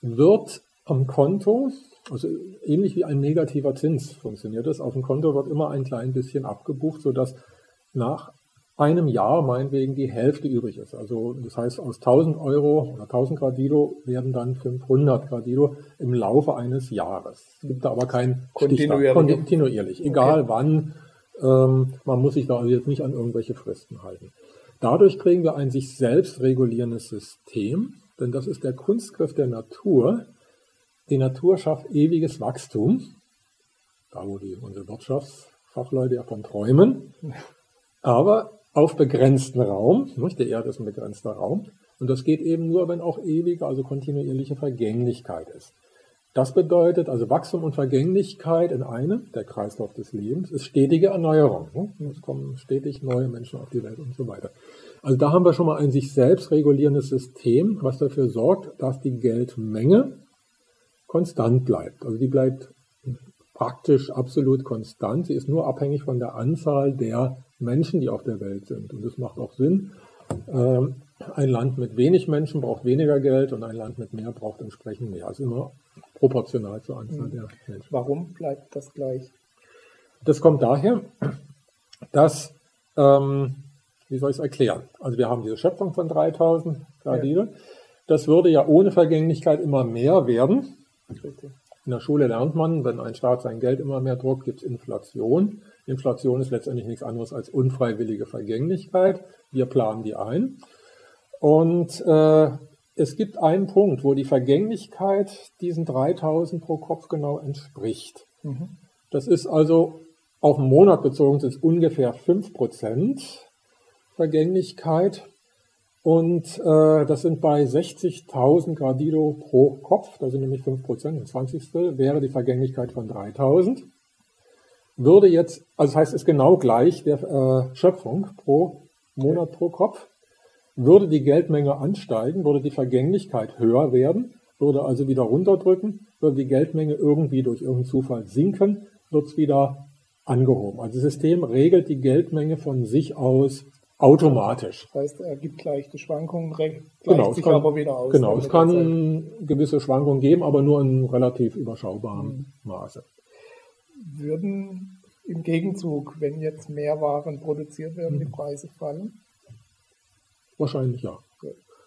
wird am Konto, also ähnlich wie ein negativer Zins funktioniert das, auf dem Konto wird immer ein klein bisschen abgebucht, sodass nach einem Jahr meinetwegen die Hälfte übrig ist. Also das heißt, aus 1000 Euro oder 1000 Gradido werden dann 500 Gradido im Laufe eines Jahres. Es gibt da aber kein kontinuierlich. kontinuierlich. Egal okay. wann, ähm, man muss sich da also jetzt nicht an irgendwelche Fristen halten. Dadurch kriegen wir ein sich selbst regulierendes System, denn das ist der Kunstgriff der Natur. Die Natur schafft ewiges Wachstum, da wo die unsere Wirtschaftsfachleute ja von träumen. Aber auf begrenzten Raum. Nicht? Der Erde ist ein begrenzter Raum. Und das geht eben nur, wenn auch ewige, also kontinuierliche Vergänglichkeit ist. Das bedeutet also Wachstum und Vergänglichkeit in einem, der Kreislauf des Lebens, ist stetige Erneuerung. Es kommen stetig neue Menschen auf die Welt und so weiter. Also da haben wir schon mal ein sich selbst regulierendes System, was dafür sorgt, dass die Geldmenge konstant bleibt. Also die bleibt praktisch absolut konstant. Sie ist nur abhängig von der Anzahl der Menschen, die auf der Welt sind. Und das macht auch Sinn. Ähm, ein Land mit wenig Menschen braucht weniger Geld und ein Land mit mehr braucht entsprechend mehr. Also immer proportional zur Anzahl mhm. der Menschen. Warum bleibt das gleich? Das kommt daher, dass, ähm, wie soll ich es erklären? Also wir haben diese Schöpfung von 3000 Gradile. Ja. Das würde ja ohne Vergänglichkeit immer mehr werden. Richtig. In der Schule lernt man, wenn ein Staat sein Geld immer mehr druckt, gibt es Inflation. Inflation ist letztendlich nichts anderes als unfreiwillige Vergänglichkeit. Wir planen die ein. Und äh, es gibt einen Punkt, wo die Vergänglichkeit diesen 3000 pro Kopf genau entspricht. Mhm. Das ist also auf den Monat bezogen sind es ungefähr 5% Vergänglichkeit. Und äh, das sind bei 60.000 Gradido pro Kopf, da sind nämlich 5%, ein 20. wäre die Vergänglichkeit von 3000 würde jetzt, also das heißt, ist genau gleich der äh, Schöpfung pro Monat pro Kopf, würde die Geldmenge ansteigen, würde die Vergänglichkeit höher werden, würde also wieder runterdrücken, würde die Geldmenge irgendwie durch irgendeinen Zufall sinken, wird es wieder angehoben. Also das System regelt die Geldmenge von sich aus automatisch. Das heißt, er gibt leichte Schwankungen, gleicht genau, sich kann, aber wieder aus. Genau, es kann gewisse Schwankungen geben, aber nur in relativ überschaubarem mhm. Maße würden im Gegenzug, wenn jetzt mehr Waren produziert werden, die mhm. Preise fallen? Wahrscheinlich ja.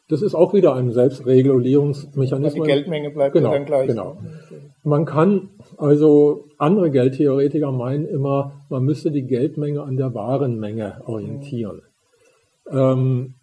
Das ist auch wieder ein Selbstregulierungsmechanismus. Die Geldmenge bleibt genau, dann gleich. Genau. Man kann, also andere Geldtheoretiker meinen immer, man müsste die Geldmenge an der Warenmenge orientieren. Mhm. Ähm,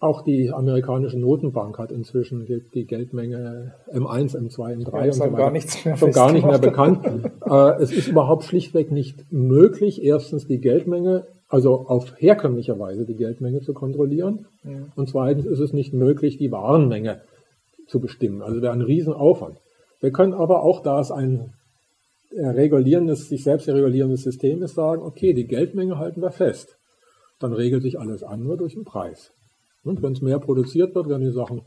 auch die amerikanische Notenbank hat inzwischen die, die Geldmenge M1, M2, M3 ja, und so weiter gar nichts mehr schon gar nicht mehr bekannt. äh, es ist überhaupt schlichtweg nicht möglich, erstens die Geldmenge, also auf herkömmliche Weise die Geldmenge zu kontrollieren. Ja. Und zweitens ist es nicht möglich, die Warenmenge zu bestimmen. Also wäre ein Riesenaufwand. Wir können aber auch, da es ein regulierendes, sich selbst regulierendes System ist, sagen, okay, die Geldmenge halten wir fest. Dann regelt sich alles andere durch den Preis. Und wenn es mehr produziert wird, werden die Sachen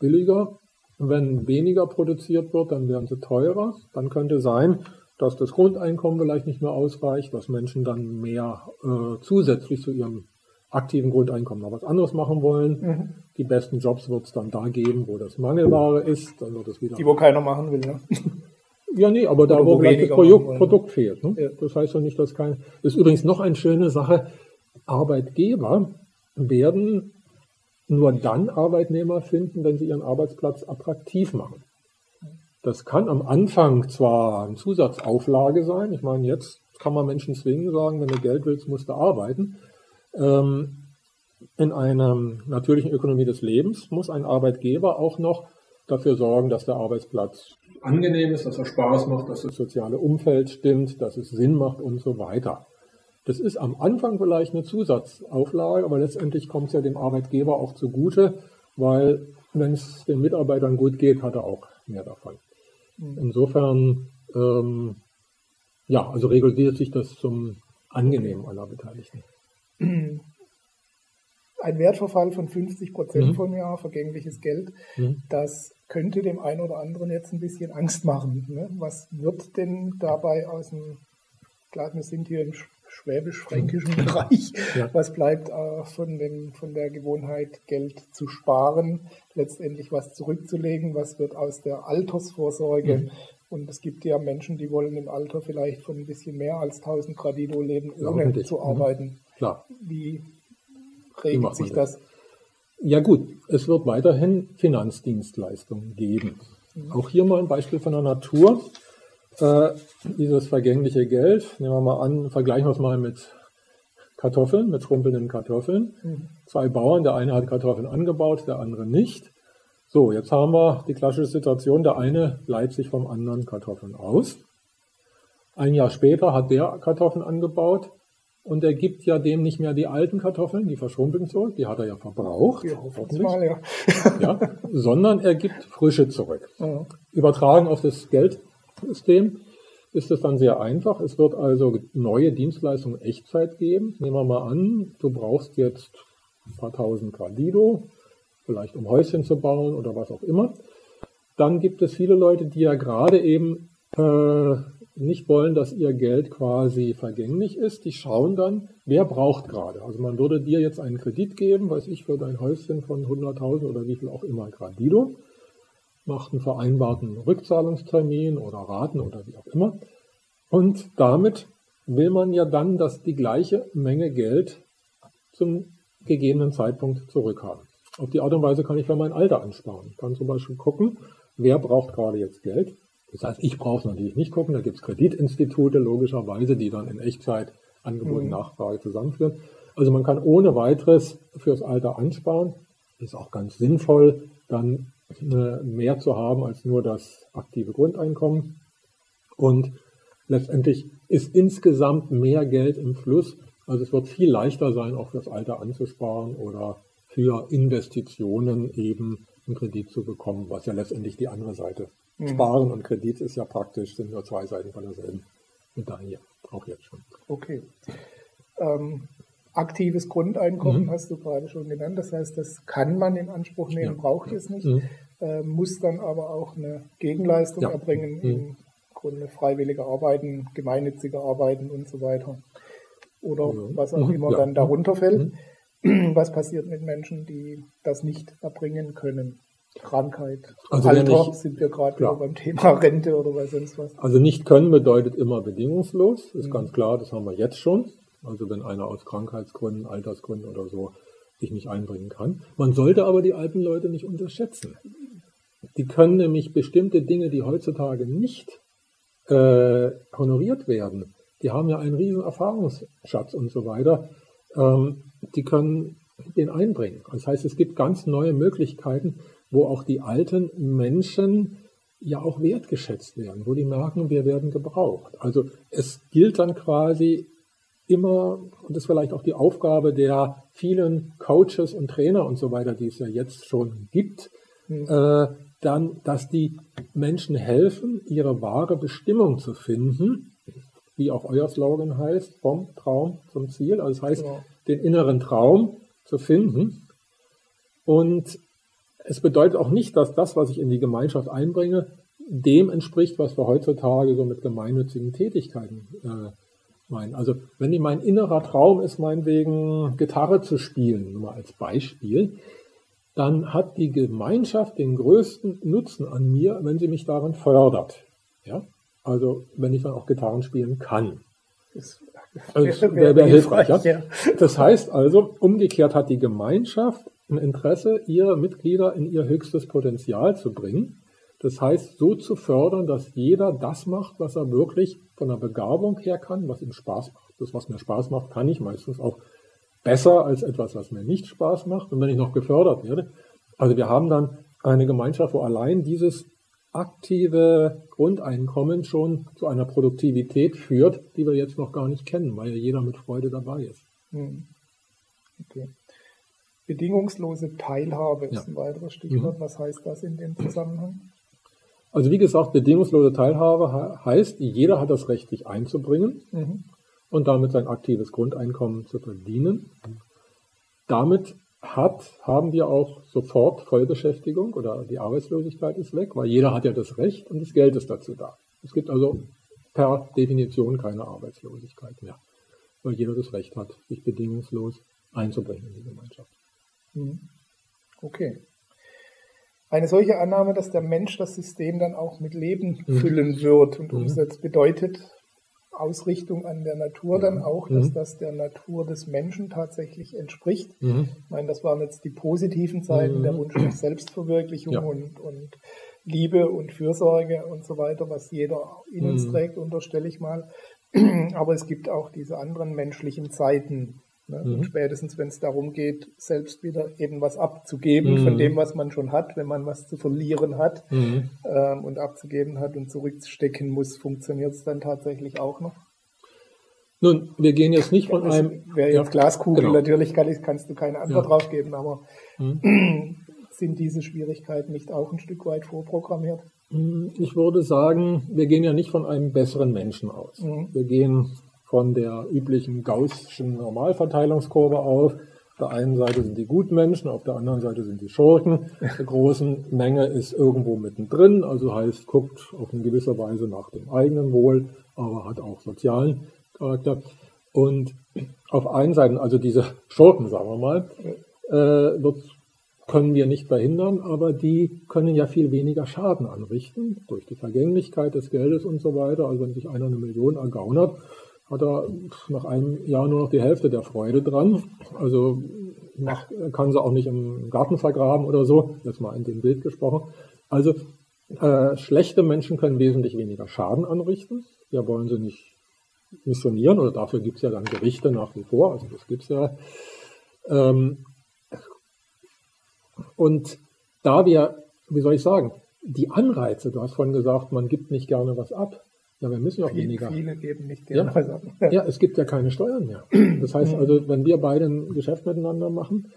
billiger. Und wenn weniger produziert wird, dann werden sie teurer. Dann könnte sein, dass das Grundeinkommen vielleicht nicht mehr ausreicht, dass Menschen dann mehr äh, zusätzlich zu ihrem aktiven Grundeinkommen noch was anderes machen wollen. Mhm. Die besten Jobs wird es dann da geben, wo das Mangelware ist. Dann wird es wieder. Die, wo keiner machen will, ne? Ja, nee, aber da, Oder wo, wo das Produkt, Produkt fehlt. Ne? Ja. Das heißt ja nicht, dass kein. Das ist übrigens noch eine schöne Sache. Arbeitgeber werden nur dann Arbeitnehmer finden, wenn sie ihren Arbeitsplatz attraktiv machen. Das kann am Anfang zwar eine Zusatzauflage sein, ich meine, jetzt kann man Menschen zwingen, sagen, wenn du Geld willst, musst du arbeiten. Ähm, in einer natürlichen Ökonomie des Lebens muss ein Arbeitgeber auch noch dafür sorgen, dass der Arbeitsplatz angenehm ist, dass er Spaß macht, dass das soziale Umfeld stimmt, dass es Sinn macht und so weiter. Das ist am Anfang vielleicht eine Zusatzauflage, aber letztendlich kommt es ja dem Arbeitgeber auch zugute, weil wenn es den Mitarbeitern gut geht, hat er auch mehr davon. Mhm. Insofern, ähm, ja, also reguliert sich das zum Angenehmen aller Beteiligten. ein Wertverfall von 50 Prozent mhm. vom Jahr, vergängliches Geld, mhm. das könnte dem einen oder anderen jetzt ein bisschen Angst machen. Ne? Was wird denn dabei aus dem, klar, wir sind hier im schwäbisch-fränkischen. Bereich, ja. was bleibt äh, von, dem, von der Gewohnheit, Geld zu sparen, letztendlich was zurückzulegen, was wird aus der Altersvorsorge mhm. Und es gibt ja Menschen, die wollen im Alter vielleicht von ein bisschen mehr als 1000 Gradido leben, ohne zu mhm. arbeiten. Mhm. Klar. Wie regelt sich das? Ja gut, es wird weiterhin Finanzdienstleistungen geben. Mhm. Auch hier mal ein Beispiel von der Natur. Äh, dieses vergängliche Geld, nehmen wir mal an, vergleichen wir es mal mit Kartoffeln, mit schrumpelnden Kartoffeln. Mhm. Zwei Bauern, der eine hat Kartoffeln angebaut, der andere nicht. So, jetzt haben wir die klassische Situation, der eine leiht sich vom anderen Kartoffeln aus. Ein Jahr später hat der Kartoffeln angebaut und er gibt ja dem nicht mehr die alten Kartoffeln, die verschrumpeln zurück, die hat er ja verbraucht, ja, mal, ja. ja. sondern er gibt frische zurück. Ja. Übertragen auf das Geldsystem ist es dann sehr einfach. Es wird also neue Dienstleistungen Echtzeit geben. Nehmen wir mal an, du brauchst jetzt ein paar tausend Gradido, vielleicht um Häuschen zu bauen oder was auch immer. Dann gibt es viele Leute, die ja gerade eben äh, nicht wollen, dass ihr Geld quasi vergänglich ist. Die schauen dann, wer braucht gerade. Also man würde dir jetzt einen Kredit geben, weiß ich, für dein Häuschen von 100.000 oder wie viel auch immer Gradido, macht einen vereinbarten Rückzahlungstermin oder Raten oder wie auch immer. Und damit will man ja dann, dass die gleiche Menge Geld zum gegebenen Zeitpunkt zurückhaben. Auf die Art und Weise kann ich für mein Alter ansparen. Ich kann zum Beispiel gucken, wer braucht gerade jetzt Geld. Das heißt, ich brauche es natürlich nicht gucken. Da gibt es Kreditinstitute logischerweise, die dann in Echtzeit Angebot und mhm. Nachfrage zusammenführen. Also man kann ohne weiteres fürs Alter ansparen. Ist auch ganz sinnvoll, dann mehr zu haben als nur das aktive Grundeinkommen. Und letztendlich ist insgesamt mehr Geld im Fluss. Also es wird viel leichter sein, auch fürs Alter anzusparen oder für Investitionen eben einen Kredit zu bekommen, was ja letztendlich die andere Seite. Mhm. Sparen und Kredit ist ja praktisch, sind nur zwei Seiten von derselben Medaille, auch jetzt schon. Okay. Ähm, aktives Grundeinkommen mhm. hast du gerade schon genannt. Das heißt, das kann man in Anspruch nehmen, ja. braucht es nicht, mhm. äh, muss dann aber auch eine Gegenleistung ja. erbringen, mhm. im Grunde freiwillige Arbeiten, gemeinnützige Arbeiten und so weiter. Oder was auch mhm. immer ja. dann darunter fällt. Mhm. was passiert mit Menschen, die das nicht erbringen können. Krankheit, also Alter, nicht, sind wir gerade beim Thema Rente oder was sonst was. Also nicht können bedeutet immer bedingungslos, ist mhm. ganz klar, das haben wir jetzt schon. Also wenn einer aus Krankheitsgründen, Altersgründen oder so sich nicht einbringen kann. Man sollte aber die alten Leute nicht unterschätzen. Die können nämlich bestimmte Dinge, die heutzutage nicht äh, honoriert werden, die haben ja einen riesen Erfahrungsschatz und so weiter. Ähm, die können den einbringen. Das heißt, es gibt ganz neue Möglichkeiten, wo auch die alten Menschen ja auch wertgeschätzt werden, wo die merken, wir werden gebraucht. Also es gilt dann quasi immer, und das ist vielleicht auch die Aufgabe der vielen Coaches und Trainer und so weiter, die es ja jetzt schon gibt, mhm. äh, dann, dass die Menschen helfen, ihre wahre Bestimmung zu finden, wie auch euer Slogan heißt, vom Traum zum Ziel. Also das heißt, ja den inneren Traum zu finden. Und es bedeutet auch nicht, dass das, was ich in die Gemeinschaft einbringe, dem entspricht, was wir heutzutage so mit gemeinnützigen Tätigkeiten äh, meinen. Also wenn mein innerer Traum ist, meinetwegen Gitarre zu spielen, nur mal als Beispiel, dann hat die Gemeinschaft den größten Nutzen an mir, wenn sie mich darin fördert. Ja? Also wenn ich dann auch Gitarren spielen kann. Das also, wäre wär hilfreich. Ja? ja. Das heißt also, umgekehrt hat die Gemeinschaft ein Interesse, ihre Mitglieder in ihr höchstes Potenzial zu bringen. Das heißt, so zu fördern, dass jeder das macht, was er wirklich von der Begabung her kann, was ihm Spaß macht. Das, was mir Spaß macht, kann ich meistens auch besser als etwas, was mir nicht Spaß macht. Und wenn ich noch gefördert werde, also wir haben dann eine Gemeinschaft, wo allein dieses aktive Grundeinkommen schon zu einer Produktivität führt, die wir jetzt noch gar nicht kennen, weil ja jeder mit Freude dabei ist. Hm. Okay. Bedingungslose Teilhabe ist ja. ein weiteres Stichwort. Mhm. Was heißt das in dem Zusammenhang? Also wie gesagt, bedingungslose Teilhabe heißt, jeder hat das Recht, sich einzubringen mhm. und damit sein aktives Grundeinkommen zu verdienen. Damit hat, haben wir auch sofort Vollbeschäftigung oder die Arbeitslosigkeit ist weg, weil jeder hat ja das Recht und das Geld ist dazu da. Es gibt also per Definition keine Arbeitslosigkeit mehr, weil jeder das Recht hat, sich bedingungslos einzubringen in die Gemeinschaft. Mhm. Okay. Eine solche Annahme, dass der Mensch das System dann auch mit Leben mhm. füllen wird und mhm. umsetzt, bedeutet Ausrichtung an der Natur dann mhm. auch, dass mhm. das der Natur des Menschen tatsächlich entspricht. Mhm. Ich meine, das waren jetzt die positiven Seiten, der Wunsch nach Selbstverwirklichung ja. und, und Liebe und Fürsorge und so weiter, was jeder in uns trägt, unterstelle ich mal. Aber es gibt auch diese anderen menschlichen Zeiten, Ne? Mhm. Und spätestens, wenn es darum geht, selbst wieder eben was abzugeben mhm. von dem, was man schon hat, wenn man was zu verlieren hat mhm. ähm, und abzugeben hat und zurückstecken muss, funktioniert es dann tatsächlich auch noch? Nun, wir gehen jetzt nicht von einem. Wäre jetzt ja, Glaskugel, genau. natürlich kann ich, kannst du keine Antwort ja. drauf geben, aber mhm. sind diese Schwierigkeiten nicht auch ein Stück weit vorprogrammiert? Mhm. Ich würde sagen, wir gehen ja nicht von einem besseren Menschen aus. Mhm. Wir gehen von der üblichen gaußschen Normalverteilungskurve auf. Auf der einen Seite sind die Gutmenschen, auf der anderen Seite sind die Schurken. Die großen Menge ist irgendwo mittendrin, also heißt, guckt auf eine gewisse Weise nach dem eigenen Wohl, aber hat auch sozialen Charakter. Und auf einen Seite, also diese Schurken, sagen wir mal, äh, können wir nicht verhindern, aber die können ja viel weniger Schaden anrichten durch die Vergänglichkeit des Geldes und so weiter. Also wenn sich einer eine Million ergaunert, hat er nach einem Jahr nur noch die Hälfte der Freude dran. Also nach, kann sie auch nicht im Garten vergraben oder so, jetzt mal in dem Bild gesprochen. Also äh, schlechte Menschen können wesentlich weniger Schaden anrichten. Wir wollen sie nicht missionieren oder dafür gibt es ja dann Gerichte nach wie vor, also das gibt es ja. Ähm, und da wir, wie soll ich sagen, die Anreize, du hast vorhin gesagt, man gibt nicht gerne was ab. Ja, wir müssen ja auch weniger. Viele geben nicht ja. ja. ja, es gibt ja keine Steuern mehr. Das heißt also, wenn wir beide ein Geschäft miteinander machen,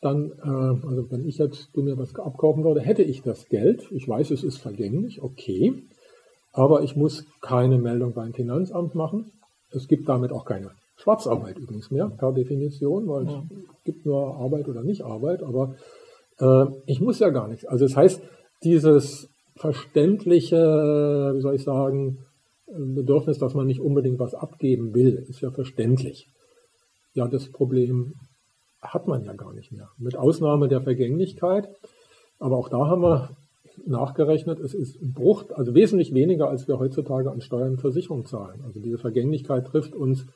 dann, äh, also wenn ich jetzt du mir was abkaufen würde, hätte ich das Geld. Ich weiß, es ist vergänglich, okay. Aber ich muss keine Meldung beim Finanzamt machen. Es gibt damit auch keine Schwarzarbeit übrigens mehr, per Definition, weil ja. es gibt nur Arbeit oder nicht Arbeit, aber äh, ich muss ja gar nichts. Also das heißt, dieses verständliche, wie soll ich sagen, Bedürfnis, dass man nicht unbedingt was abgeben will, ist ja verständlich. Ja, das Problem hat man ja gar nicht mehr. Mit Ausnahme der Vergänglichkeit. Aber auch da haben wir nachgerechnet, es ist ein Bruch, also wesentlich weniger, als wir heutzutage an Steuern und Versicherung zahlen. Also diese Vergänglichkeit trifft uns,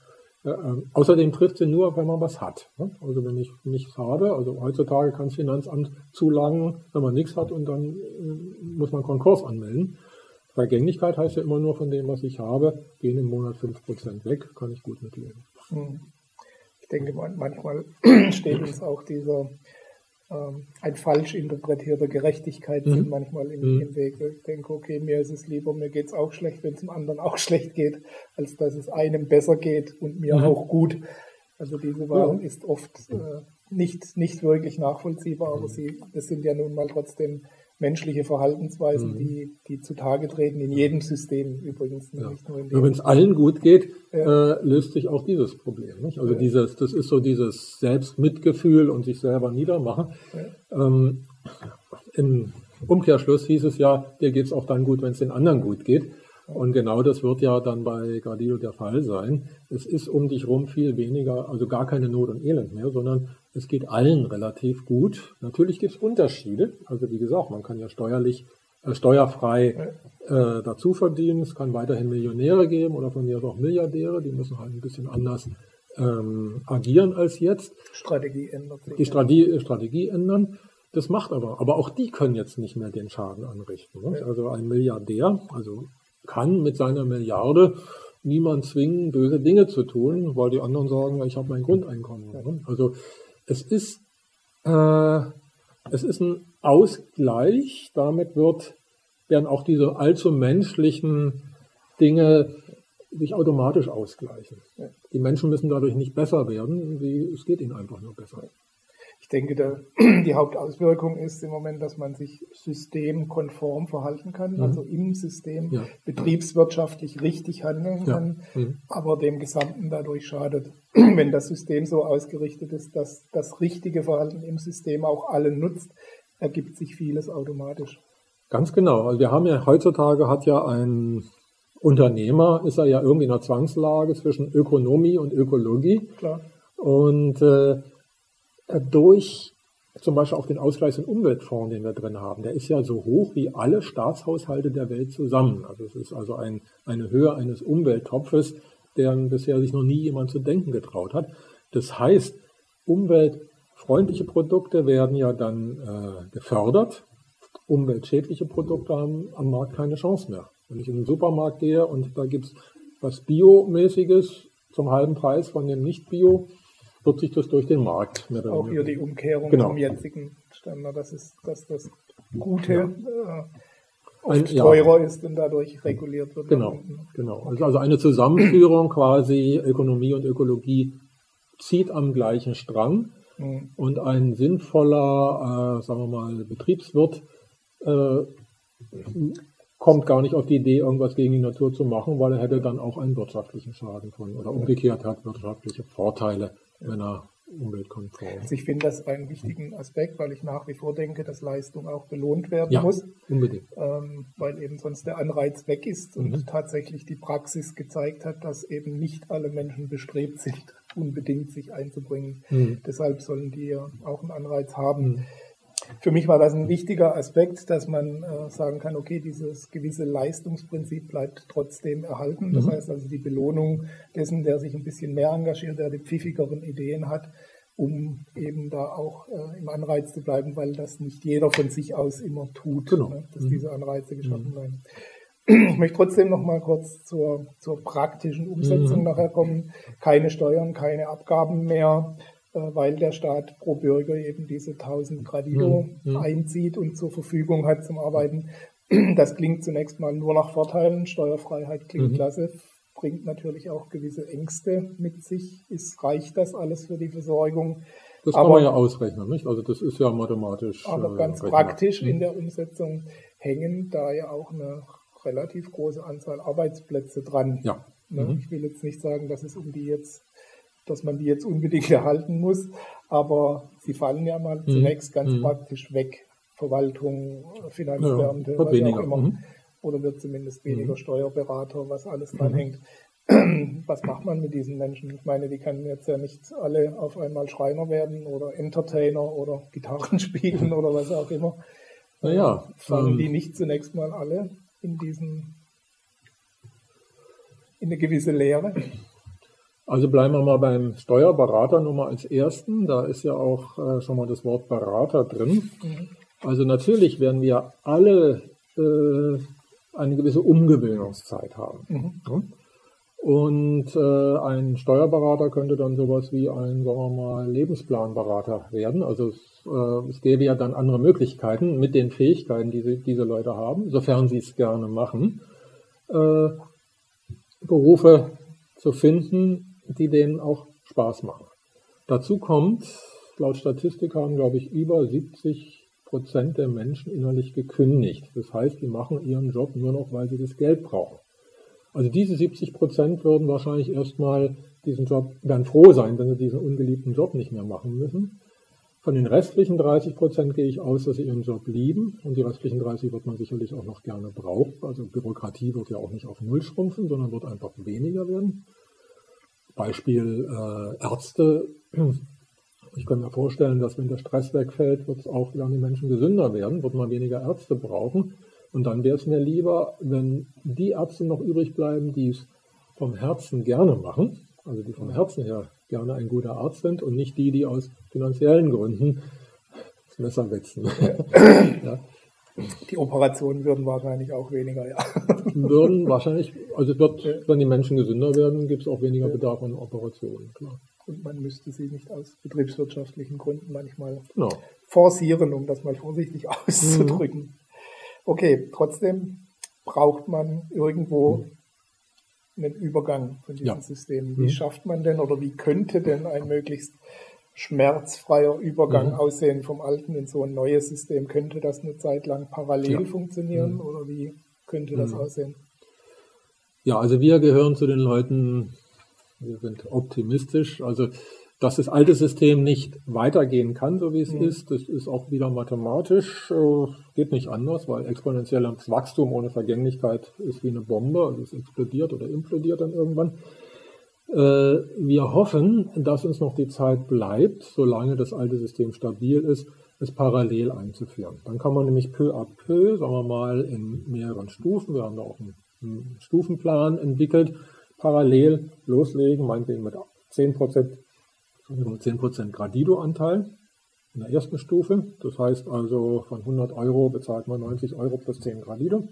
äh, äh, außerdem trifft sie nur, wenn man was hat. Ne? Also wenn ich nichts habe, also heutzutage kann das Finanzamt zulangen, wenn man nichts hat und dann äh, muss man Konkurs anmelden. Vergänglichkeit heißt ja immer nur von dem, was ich habe, gehen im Monat 5% weg, kann ich gut mitleben. Hm. Ich denke, manchmal steht uns auch dieser ähm, ein falsch interpretierter Gerechtigkeitssinn mhm. manchmal im, mhm. im, Weg. Ich denke, okay, mir ist es lieber, mir geht es auch schlecht, wenn es dem anderen auch schlecht geht, als dass es einem besser geht und mir mhm. auch gut. Also diese Wahl ja. ist oft äh, nicht, nicht wirklich nachvollziehbar, aber sie, das sind ja nun mal trotzdem menschliche Verhaltensweisen, mhm. die, die zutage treten in jedem System übrigens. Ja. Nicht nur in Wenn es allen gut geht, ja. äh, löst sich auch dieses Problem. Nicht? Also ja. dieses, das ist so dieses Selbstmitgefühl und sich selber niedermachen. Ähm, Im Umkehrschluss hieß es ja, dir geht es auch dann gut, wenn es den anderen gut geht. Und genau das wird ja dann bei Gardillo der Fall sein. Es ist um dich rum viel weniger, also gar keine Not und Elend mehr, sondern es geht allen relativ gut. Natürlich gibt es Unterschiede. Also wie gesagt, man kann ja steuerlich, äh, steuerfrei äh, dazu verdienen. Es kann weiterhin Millionäre geben oder von mir aus auch Milliardäre. Die müssen halt ein bisschen anders ähm, agieren als jetzt. Strategie ändert sich. Die Strategie, Strategie ändern. Das macht aber, aber auch die können jetzt nicht mehr den Schaden anrichten. Ne? Also ein Milliardär, also kann mit seiner Milliarde niemand zwingen, böse Dinge zu tun, weil die anderen sagen, ich habe mein Grundeinkommen. Also es ist, äh, es ist ein Ausgleich, damit wird, werden auch diese allzu menschlichen Dinge sich automatisch ausgleichen. Die Menschen müssen dadurch nicht besser werden, sie, es geht ihnen einfach nur besser. Ich denke, der, die Hauptauswirkung ist im Moment, dass man sich systemkonform verhalten kann, mhm. also im System ja. betriebswirtschaftlich richtig handeln kann, ja. mhm. aber dem Gesamten dadurch schadet. Wenn das System so ausgerichtet ist, dass das richtige Verhalten im System auch allen nutzt, ergibt sich vieles automatisch. Ganz genau. Also wir haben ja heutzutage hat ja ein Unternehmer, ist er ja irgendwie in einer Zwangslage zwischen Ökonomie und Ökologie. Klar. Und äh, durch zum Beispiel auch den Ausgleichs- und Umweltfonds, den wir drin haben, der ist ja so hoch wie alle Staatshaushalte der Welt zusammen. Also es ist also ein, eine Höhe eines Umwelttopfes, deren bisher sich noch nie jemand zu denken getraut hat. Das heißt, umweltfreundliche Produkte werden ja dann äh, gefördert. Umweltschädliche Produkte haben am Markt keine Chance mehr. Wenn ich in den Supermarkt gehe und da gibt es was Biomäßiges zum halben Preis von dem Nicht-Bio, wird sich das durch den Markt. Mehr Auch hier die Umkehrung genau. zum jetzigen Standard, dass, es, dass das Gute ja. äh, oft Ein, teurer ja. ist und dadurch reguliert wird. Genau, genau. Okay. Also eine Zusammenführung quasi Ökonomie und Ökologie zieht am gleichen Strang mhm. und ein sinnvoller, äh, sagen wir mal, Betriebswirt äh, kommt gar nicht auf die Idee, irgendwas gegen die Natur zu machen, weil er hätte dann auch einen wirtschaftlichen Schaden von oder umgekehrt hat wirtschaftliche Vorteile wenn er umweltkonform. Also ich finde das einen wichtigen Aspekt, weil ich nach wie vor denke, dass Leistung auch belohnt werden ja, muss. Unbedingt. Ähm, weil eben sonst der Anreiz weg ist und mhm. tatsächlich die Praxis gezeigt hat, dass eben nicht alle Menschen bestrebt sind, unbedingt sich einzubringen. Mhm. Deshalb sollen die ja auch einen Anreiz haben. Mhm. Für mich war das ein wichtiger Aspekt, dass man äh, sagen kann, okay, dieses gewisse Leistungsprinzip bleibt trotzdem erhalten. Das mhm. heißt also die Belohnung dessen, der sich ein bisschen mehr engagiert, der die pfiffigeren Ideen hat, um eben da auch äh, im Anreiz zu bleiben, weil das nicht jeder von sich aus immer tut, genau. ne, dass mhm. diese Anreize geschaffen mhm. werden. Ich möchte trotzdem noch mal kurz zur, zur praktischen Umsetzung mhm. nachher kommen. Keine Steuern, keine Abgaben mehr. Äh, weil der Staat pro Bürger eben diese 1000 Gradido mhm. einzieht und zur Verfügung hat zum Arbeiten. Das klingt zunächst mal nur nach Vorteilen. Steuerfreiheit klingt mhm. klasse, bringt natürlich auch gewisse Ängste mit sich. Ist, reicht das alles für die Versorgung? Das aber, kann man ja ausrechnen, nicht? Also das ist ja mathematisch. Aber äh, ganz praktisch mhm. in der Umsetzung hängen da ja auch eine relativ große Anzahl Arbeitsplätze dran. Ja. Ne? Mhm. Ich will jetzt nicht sagen, dass es um die jetzt dass man die jetzt unbedingt erhalten muss, aber sie fallen ja mal mhm. zunächst ganz mhm. praktisch weg. Verwaltung, Finanzbeamte, ja, was weniger. auch immer. Mhm. Oder wird zumindest weniger mhm. Steuerberater, was alles dran mhm. hängt. Was macht man mit diesen Menschen? Ich meine, die können jetzt ja nicht alle auf einmal Schreiner werden oder Entertainer oder Gitarren spielen oder was auch immer. Naja. Fallen ähm, die nicht zunächst mal alle in diesen in eine gewisse Lehre? Also bleiben wir mal beim Steuerberater Nummer als ersten. Da ist ja auch äh, schon mal das Wort Berater drin. Mhm. Also natürlich werden wir alle äh, eine gewisse Umgewöhnungszeit haben. Mhm. Und äh, ein Steuerberater könnte dann sowas wie ein, sagen wir mal, Lebensplanberater werden. Also es, äh, es gäbe ja dann andere Möglichkeiten mit den Fähigkeiten, die sie, diese Leute haben, sofern sie es gerne machen, äh, Berufe zu finden, die denen auch Spaß machen. Dazu kommt, laut Statistik haben, glaube ich, über 70 Prozent der Menschen innerlich gekündigt. Das heißt, die machen ihren Job nur noch, weil sie das Geld brauchen. Also diese 70 Prozent würden wahrscheinlich erstmal diesen Job, werden froh sein, wenn sie diesen ungeliebten Job nicht mehr machen müssen. Von den restlichen 30 Prozent gehe ich aus, dass sie ihren Job lieben und die restlichen 30 wird man sicherlich auch noch gerne brauchen. Also Bürokratie wird ja auch nicht auf Null schrumpfen, sondern wird einfach weniger werden. Beispiel äh, Ärzte. Ich kann mir vorstellen, dass wenn der Stress wegfällt, wird es auch werden die Menschen gesünder werden, wird man weniger Ärzte brauchen. Und dann wäre es mir lieber, wenn die Ärzte noch übrig bleiben, die es vom Herzen gerne machen, also die vom Herzen her gerne ein guter Arzt sind und nicht die, die aus finanziellen Gründen das Messer wetzen. ja. Die Operationen würden wahrscheinlich auch weniger, ja. Würden wahrscheinlich, also wird, wenn die Menschen gesünder werden, gibt es auch weniger Bedarf an Operationen, klar. Und man müsste sie nicht aus betriebswirtschaftlichen Gründen manchmal genau. forcieren, um das mal vorsichtig auszudrücken. Mhm. Okay, trotzdem braucht man irgendwo einen Übergang von diesen ja. Systemen. Wie mhm. schafft man denn oder wie könnte denn ein möglichst schmerzfreier Übergang mhm. aussehen vom alten in so ein neues System? Könnte das eine Zeit lang parallel ja. funktionieren mhm. oder wie könnte das mhm. aussehen? Ja, also wir gehören zu den Leuten, wir sind optimistisch. Also dass das alte System nicht weitergehen kann, so wie es mhm. ist, das ist auch wieder mathematisch, äh, geht nicht anders, weil exponentielles Wachstum ohne Vergänglichkeit ist wie eine Bombe, also es explodiert oder implodiert dann irgendwann. Äh, wir hoffen, dass uns noch die Zeit bleibt, solange das alte System stabil ist, es parallel einzuführen. Dann kann man nämlich peu à peu, sagen wir mal, in mehreren Stufen, wir haben da auch einen, Stufenplan entwickelt, parallel loslegen, meinetwegen mit 10% 10% Gradido-Anteil in der ersten Stufe. Das heißt also, von 100 Euro bezahlt man 90 Euro plus 10 Gradido.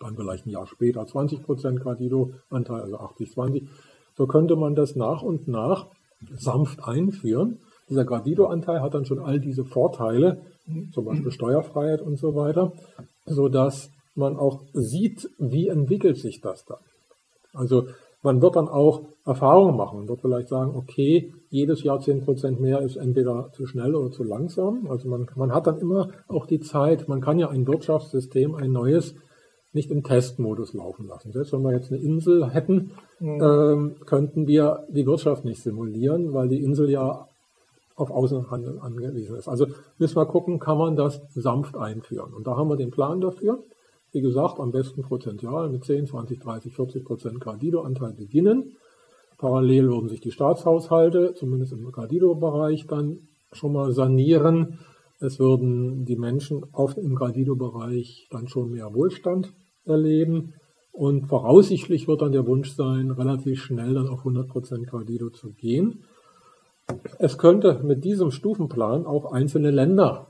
Dann vielleicht ein Jahr später 20% Gradido-Anteil, also 80, 20. So könnte man das nach und nach sanft einführen. Dieser Gradido-Anteil hat dann schon all diese Vorteile, zum Beispiel Steuerfreiheit und so weiter, sodass man auch sieht, wie entwickelt sich das dann. Also man wird dann auch Erfahrungen machen und wird vielleicht sagen, okay, jedes Jahr 10% mehr ist entweder zu schnell oder zu langsam. Also man, man hat dann immer auch die Zeit, man kann ja ein Wirtschaftssystem, ein neues, nicht im Testmodus laufen lassen. Selbst wenn wir jetzt eine Insel hätten, mhm. ähm, könnten wir die Wirtschaft nicht simulieren, weil die Insel ja auf Außenhandel angewiesen ist. Also müssen wir gucken, kann man das sanft einführen. Und da haben wir den Plan dafür. Wie gesagt, am besten prozentual mit 10, 20, 30, 40 Prozent Gradido-Anteil beginnen. Parallel würden sich die Staatshaushalte, zumindest im Gradido-Bereich, dann schon mal sanieren. Es würden die Menschen auf, im Gradido-Bereich dann schon mehr Wohlstand erleben. Und voraussichtlich wird dann der Wunsch sein, relativ schnell dann auf 100% Gradido zu gehen. Es könnte mit diesem Stufenplan auch einzelne Länder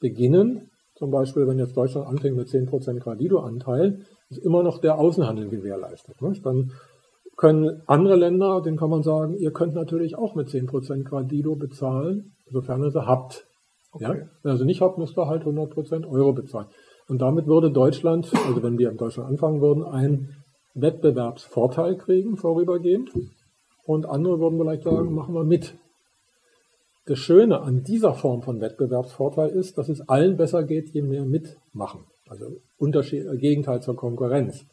beginnen, zum Beispiel, wenn jetzt Deutschland anfängt mit 10% Gradido-Anteil, ist immer noch der Außenhandel gewährleistet. Nicht? Dann können andere Länder, denen kann man sagen, ihr könnt natürlich auch mit 10% Gradido bezahlen, sofern ihr sie habt. Okay. Ja? Sie nicht habt, müsst ihr halt 100% Euro bezahlen. Und damit würde Deutschland, also wenn wir in Deutschland anfangen würden, einen Wettbewerbsvorteil kriegen vorübergehend. Und andere würden vielleicht sagen, machen wir mit. Das Schöne an dieser Form von Wettbewerbsvorteil ist, dass es allen besser geht, je mehr mitmachen. Also Unterschied, äh, Gegenteil zur Konkurrenz.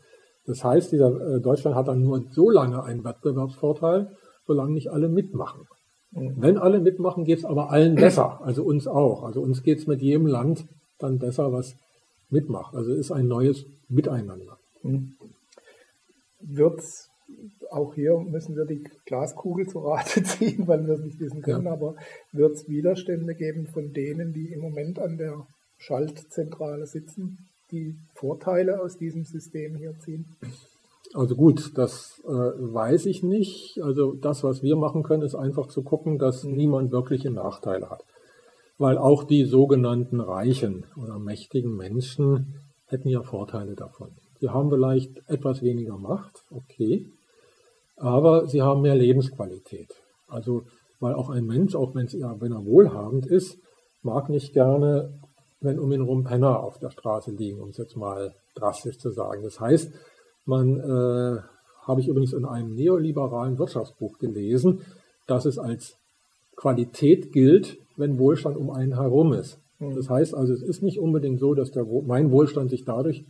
Das heißt, dieser, äh, Deutschland hat dann nur so lange einen Wettbewerbsvorteil, solange nicht alle mitmachen. Wenn alle mitmachen, geht es aber allen besser, also uns auch. Also uns geht es mit jedem Land dann besser, was mitmacht. Also ist ein neues Miteinander. Mhm. Wird auch hier müssen wir die Glaskugel zu Rate ziehen, weil wir es nicht wissen können, ja. aber wird es Widerstände geben von denen, die im Moment an der Schaltzentrale sitzen, die Vorteile aus diesem System hier ziehen? Also gut, das äh, weiß ich nicht. Also das, was wir machen können, ist einfach zu gucken, dass mhm. niemand wirkliche Nachteile hat. Weil auch die sogenannten reichen oder mächtigen Menschen hätten ja Vorteile davon. Sie haben vielleicht etwas weniger Macht, okay, aber sie haben mehr Lebensqualität. Also, weil auch ein Mensch, auch wenn er wohlhabend ist, mag nicht gerne, wenn um ihn herum Penner auf der Straße liegen, um es jetzt mal drastisch zu sagen. Das heißt, man äh, habe ich übrigens in einem neoliberalen Wirtschaftsbuch gelesen, dass es als Qualität gilt, wenn Wohlstand um einen herum ist. Hm. Das heißt also, es ist nicht unbedingt so, dass der, mein Wohlstand sich dadurch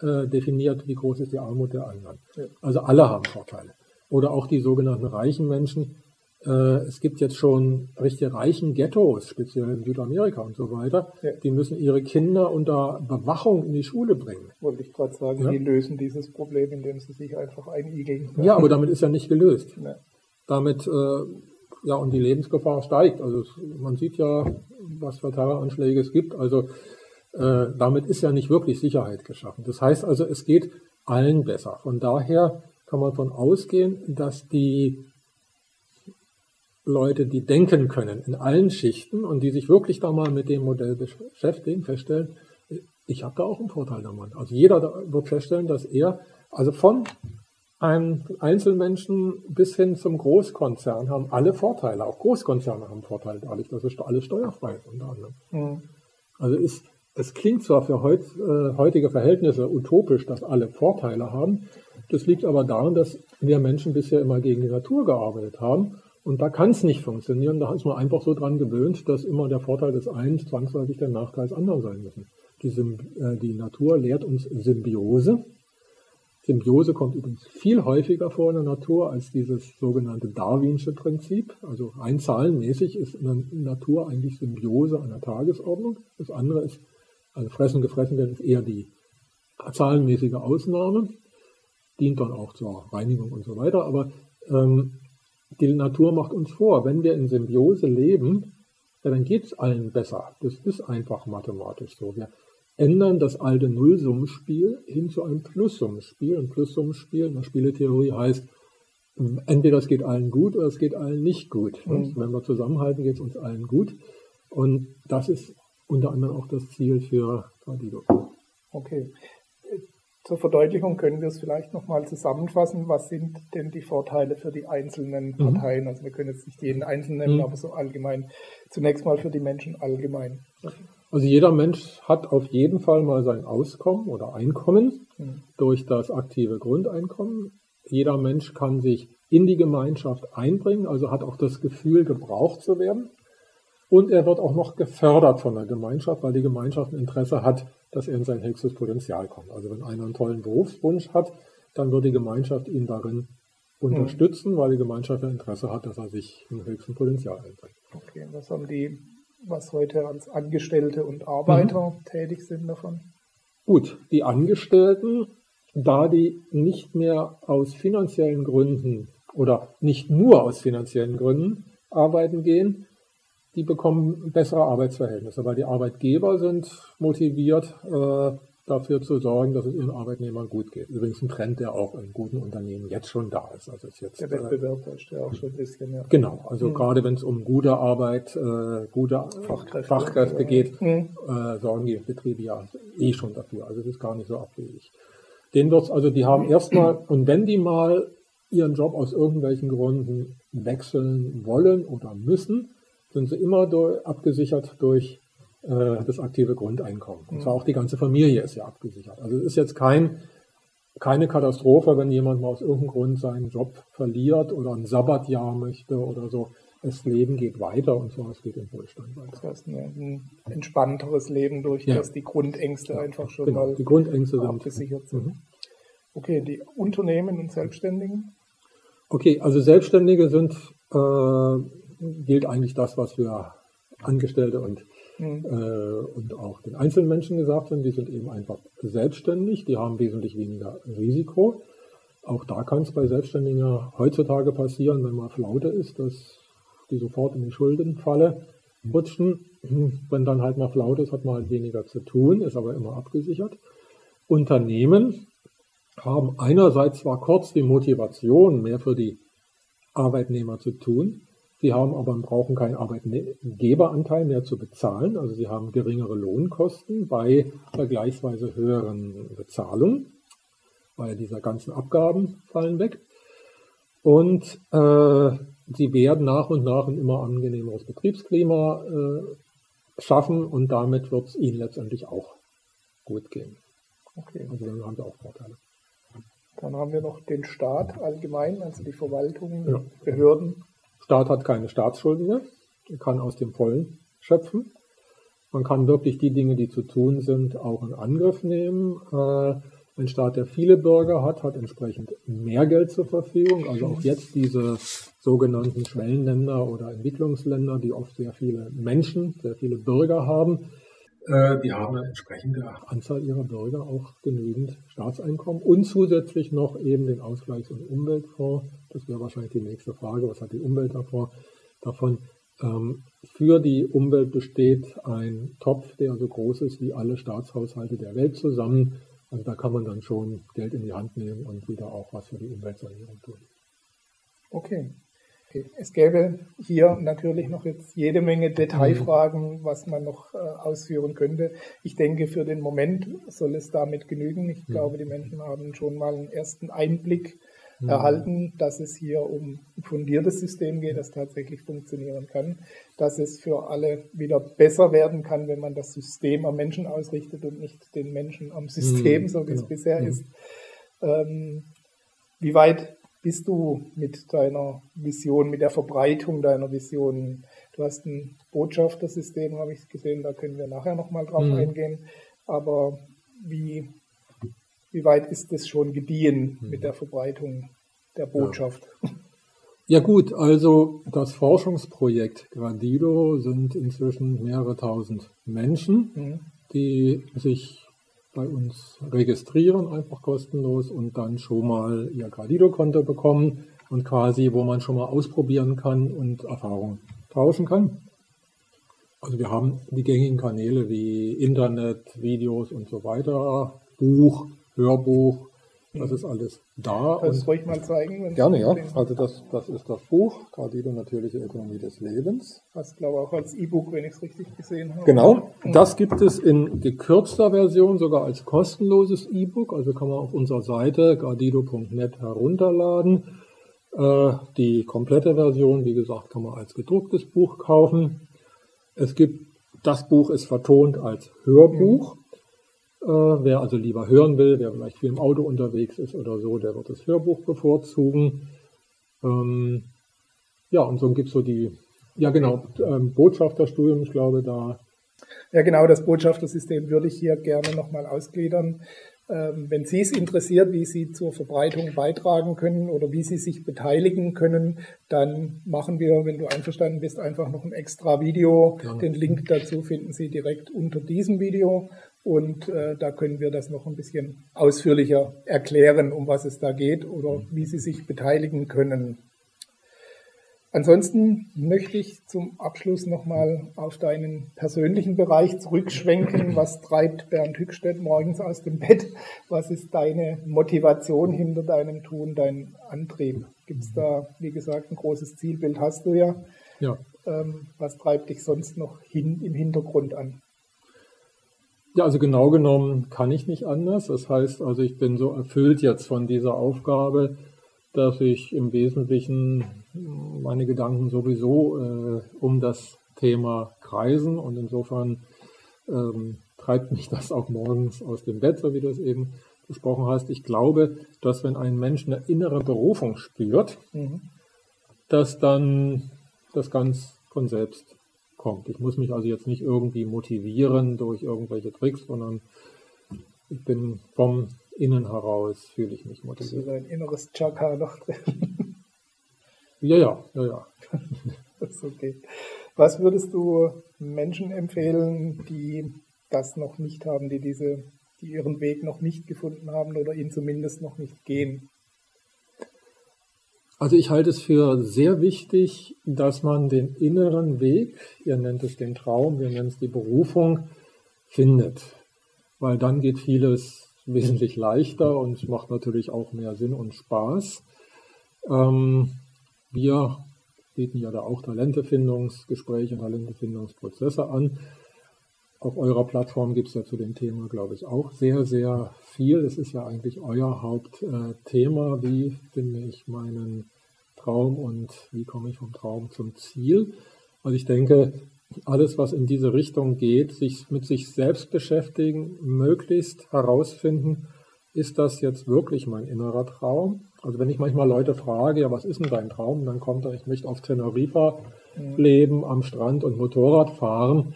äh, definiert, wie groß ist die Armut der anderen. Also alle haben Vorteile oder auch die sogenannten reichen Menschen. Äh, es gibt jetzt schon richtige reichen Ghettos, speziell in Südamerika und so weiter. Ja. Die müssen ihre Kinder unter Bewachung in die Schule bringen. Wollte ich gerade sagen, ja? die lösen dieses Problem, indem sie sich einfach einigeln. Ja, aber damit ist ja nicht gelöst. Ja. Damit, äh, ja, und die Lebensgefahr steigt. Also es, man sieht ja, was für Terroranschläge es gibt. Also äh, damit ist ja nicht wirklich Sicherheit geschaffen. Das heißt also, es geht allen besser. Von daher kann man davon ausgehen, dass die Leute, die denken können in allen Schichten und die sich wirklich da mal mit dem Modell beschäftigen, feststellen, ich habe da auch einen Vorteil davon. Also jeder wird feststellen, dass er, also von einem Einzelmenschen bis hin zum Großkonzern haben alle Vorteile. Auch Großkonzerne haben Vorteile dadurch, dass es alles steuerfrei ist unter anderem. Mhm. Also ist, es klingt zwar für heut, äh, heutige Verhältnisse utopisch, dass alle Vorteile haben, das liegt aber daran, dass wir Menschen bisher immer gegen die Natur gearbeitet haben Und da kann es nicht funktionieren. Da ist man einfach so dran gewöhnt, dass immer der Vorteil des einen zwangsläufig der Nachteil des anderen sein müssen. Die, äh, die Natur lehrt uns Symbiose. Symbiose kommt übrigens viel häufiger vor in der Natur als dieses sogenannte Darwinsche Prinzip. Also rein zahlenmäßig ist in der Natur eigentlich Symbiose an der Tagesordnung. Das andere ist, also fressen, gefressen werden, ist eher die zahlenmäßige Ausnahme. Dient dann auch zur Reinigung und so weiter. Aber ähm, die Natur macht uns vor, wenn wir in Symbiose leben, ja, dann geht es allen besser. Das ist einfach mathematisch so. Wir ändern das alte Nullsummenspiel hin zu einem Plussummenspiel. Und Plussummenspiel in der Spieletheorie heißt, entweder es geht allen gut oder es geht allen nicht gut. Mhm. Wenn wir zusammenhalten, geht es uns allen gut. Und das ist unter anderem auch das Ziel für Tradido. Okay. Zur Verdeutlichung können wir es vielleicht nochmal zusammenfassen. Was sind denn die Vorteile für die einzelnen mhm. Parteien? Mhm. Also wir können jetzt nicht jeden Einzelnen nennen, mhm. aber so allgemein. Zunächst mal für die Menschen allgemein. Also jeder Mensch hat auf jeden Fall mal sein Auskommen oder Einkommen mhm. durch das aktive Grundeinkommen. Jeder Mensch kann sich in die Gemeinschaft einbringen, also hat auch das Gefühl, gebraucht zu werden. Und er wird auch noch gefördert von der Gemeinschaft, weil die Gemeinschaft ein Interesse hat, dass er in sein höchstes Potenzial kommt. Also wenn einer einen tollen Berufswunsch hat, dann wird die Gemeinschaft ihn darin unterstützen, mhm. weil die Gemeinschaft ein Interesse hat, dass er sich im höchsten Potenzial einbringt. Okay, was haben die, was heute als Angestellte und Arbeiter mhm. tätig sind davon? Gut, die Angestellten, da die nicht mehr aus finanziellen Gründen oder nicht nur aus finanziellen Gründen arbeiten gehen, die bekommen bessere Arbeitsverhältnisse, weil die Arbeitgeber sind motiviert, äh, dafür zu sorgen, dass es ihren Arbeitnehmern gut geht. Übrigens ein Trend, der auch in guten Unternehmen jetzt schon da ist. Also ist jetzt, der Wettbewerb äh, ist ja auch schon ein bisschen. Ja. Genau, also mhm. gerade wenn es um gute Arbeit, äh, gute Fachkräfte, Fachkräfte geht, mhm. äh, sorgen die Betriebe ja eh schon dafür. Also es ist gar nicht so abwegig. Den wird's, also die haben erstmal, und wenn die mal ihren Job aus irgendwelchen Gründen wechseln wollen oder müssen, sind sie immer durch, abgesichert durch äh, das aktive Grundeinkommen. Und zwar auch die ganze Familie ist ja abgesichert. Also es ist jetzt kein, keine Katastrophe, wenn jemand mal aus irgendeinem Grund seinen Job verliert oder ein Sabbatjahr möchte oder so. Das Leben geht weiter und zwar es geht im Wohlstand weiter. Das heißt, ein entspannteres Leben durch, ja. dass die Grundängste ja, einfach schon genau. mal die Grundängste abgesichert sind. Mhm. Okay, die Unternehmen und Selbstständigen? Okay, also Selbstständige sind äh, gilt eigentlich das, was für Angestellte und, mhm. äh, und auch den einzelnen Menschen gesagt haben. Die sind eben einfach selbstständig, die haben wesentlich weniger Risiko. Auch da kann es bei Selbstständigen ja heutzutage passieren, wenn man Flaute ist, dass die sofort in die Schuldenfalle rutschen. Wenn dann halt mal Flaute ist, hat man halt weniger zu tun, ist aber immer abgesichert. Unternehmen haben einerseits zwar kurz die Motivation, mehr für die Arbeitnehmer zu tun, Sie haben aber brauchen keinen Arbeitgeberanteil mehr zu bezahlen. Also sie haben geringere Lohnkosten bei vergleichsweise höheren Bezahlungen, weil diese ganzen Abgaben fallen weg. Und äh, sie werden nach und nach ein immer angenehmeres Betriebsklima äh, schaffen und damit wird es ihnen letztendlich auch gut gehen. Okay. Also dann haben sie auch Vorteile. Dann haben wir noch den Staat allgemein, also die Verwaltung, ja. Behörden, Staat hat keine Staatsschulden mehr, er kann aus dem Vollen schöpfen. Man kann wirklich die Dinge, die zu tun sind, auch in Angriff nehmen. Äh, ein Staat, der viele Bürger hat, hat entsprechend mehr Geld zur Verfügung. Also auch jetzt diese sogenannten Schwellenländer oder Entwicklungsländer, die oft sehr viele Menschen, sehr viele Bürger haben, äh, die haben eine entsprechende Anzahl ihrer Bürger auch genügend Staatseinkommen und zusätzlich noch eben den Ausgleichs- und Umweltfonds. Das wäre wahrscheinlich die nächste Frage. Was hat die Umwelt davor? davon? Ähm, für die Umwelt besteht ein Topf, der so groß ist wie alle Staatshaushalte der Welt zusammen. Also da kann man dann schon Geld in die Hand nehmen und wieder auch was für die Umweltsanierung tun. Okay. Es gäbe hier natürlich noch jetzt jede Menge Detailfragen, was man noch äh, ausführen könnte. Ich denke, für den Moment soll es damit genügen. Ich glaube, die Menschen haben schon mal einen ersten Einblick mhm. erhalten, dass es hier um ein fundiertes System geht, das tatsächlich funktionieren kann, dass es für alle wieder besser werden kann, wenn man das System am Menschen ausrichtet und nicht den Menschen am System, mhm. so wie es genau. bisher mhm. ist. Ähm, wie weit bist du mit deiner Vision, mit der Verbreitung deiner Vision? Du hast ein Botschaftersystem, habe ich gesehen, da können wir nachher nochmal drauf mhm. eingehen. Aber wie, wie weit ist es schon gediehen mhm. mit der Verbreitung der Botschaft? Ja. Ja gut, also das Forschungsprojekt Gradido sind inzwischen mehrere tausend Menschen, mhm. die sich bei uns registrieren, einfach kostenlos und dann schon mal ihr Gradido-Konto bekommen und quasi, wo man schon mal ausprobieren kann und Erfahrungen tauschen kann. Also wir haben die gängigen Kanäle wie Internet, Videos und so weiter, Buch, Hörbuch, das ist alles da. Kannst du ruhig mal zeigen? Gerne, ja. Also das, das ist das Buch, Cardido, natürliche Ökonomie des Lebens. Das glaube ich auch als E-Book, wenn ich es richtig gesehen habe. Genau, das gibt es in gekürzter Version, sogar als kostenloses E-Book. Also kann man auf unserer Seite gardido.net herunterladen. Äh, die komplette Version, wie gesagt, kann man als gedrucktes Buch kaufen. Es gibt, das Buch ist vertont als Hörbuch. Mhm. Äh, wer also lieber hören will, wer vielleicht viel im Auto unterwegs ist oder so, der wird das Hörbuch bevorzugen. Ähm, ja, und so gibt es so die, ja genau, ähm, Botschafterstudium, ich glaube, da. Ja, genau, das Botschaftersystem würde ich hier gerne nochmal ausgliedern. Ähm, wenn Sie es interessiert, wie Sie zur Verbreitung beitragen können oder wie Sie sich beteiligen können, dann machen wir, wenn du einverstanden bist, einfach noch ein extra Video. Ja. Den Link dazu finden Sie direkt unter diesem Video. Und äh, da können wir das noch ein bisschen ausführlicher erklären, um was es da geht oder wie Sie sich beteiligen können. Ansonsten möchte ich zum Abschluss nochmal auf deinen persönlichen Bereich zurückschwenken. Was treibt Bernd Hückstedt morgens aus dem Bett? Was ist deine Motivation hinter deinem Tun, dein Antrieb? Gibt es da, wie gesagt, ein großes Zielbild hast du ja. ja. Ähm, was treibt dich sonst noch hin, im Hintergrund an? Ja, also genau genommen kann ich nicht anders. Das heißt also, ich bin so erfüllt jetzt von dieser Aufgabe, dass ich im Wesentlichen meine Gedanken sowieso äh, um das Thema kreisen und insofern ähm, treibt mich das auch morgens aus dem Bett, so wie du es eben besprochen hast. Ich glaube, dass wenn ein Mensch eine innere Berufung spürt, mhm. dass dann das ganz von selbst kommt. Ich muss mich also jetzt nicht irgendwie motivieren durch irgendwelche Tricks, sondern ich bin vom Innen heraus, fühle ich mich motiviert. So ein inneres Chakra noch drin. Ja, ja, ja, ja. das ist okay. Was würdest du Menschen empfehlen, die das noch nicht haben, die diese, die ihren Weg noch nicht gefunden haben oder ihn zumindest noch nicht gehen? Also ich halte es für sehr wichtig, dass man den inneren Weg, ihr nennt es den Traum, wir nennen es die Berufung, findet. Weil dann geht vieles wesentlich leichter und macht natürlich auch mehr Sinn und Spaß. Ähm, wir bieten ja da auch Talentefindungsgespräche, Talentefindungsprozesse an. Auf eurer Plattform gibt es ja zu dem Thema, glaube ich, auch sehr, sehr viel. Das ist ja eigentlich euer Hauptthema. Wie finde ich meinen Traum und wie komme ich vom Traum zum Ziel? Also ich denke, alles, was in diese Richtung geht, sich mit sich selbst beschäftigen, möglichst herausfinden, ist das jetzt wirklich mein innerer Traum? Also wenn ich manchmal Leute frage, ja, was ist denn dein Traum? Dann kommt er, ich möchte auf Teneriffa mhm. leben, am Strand und Motorrad fahren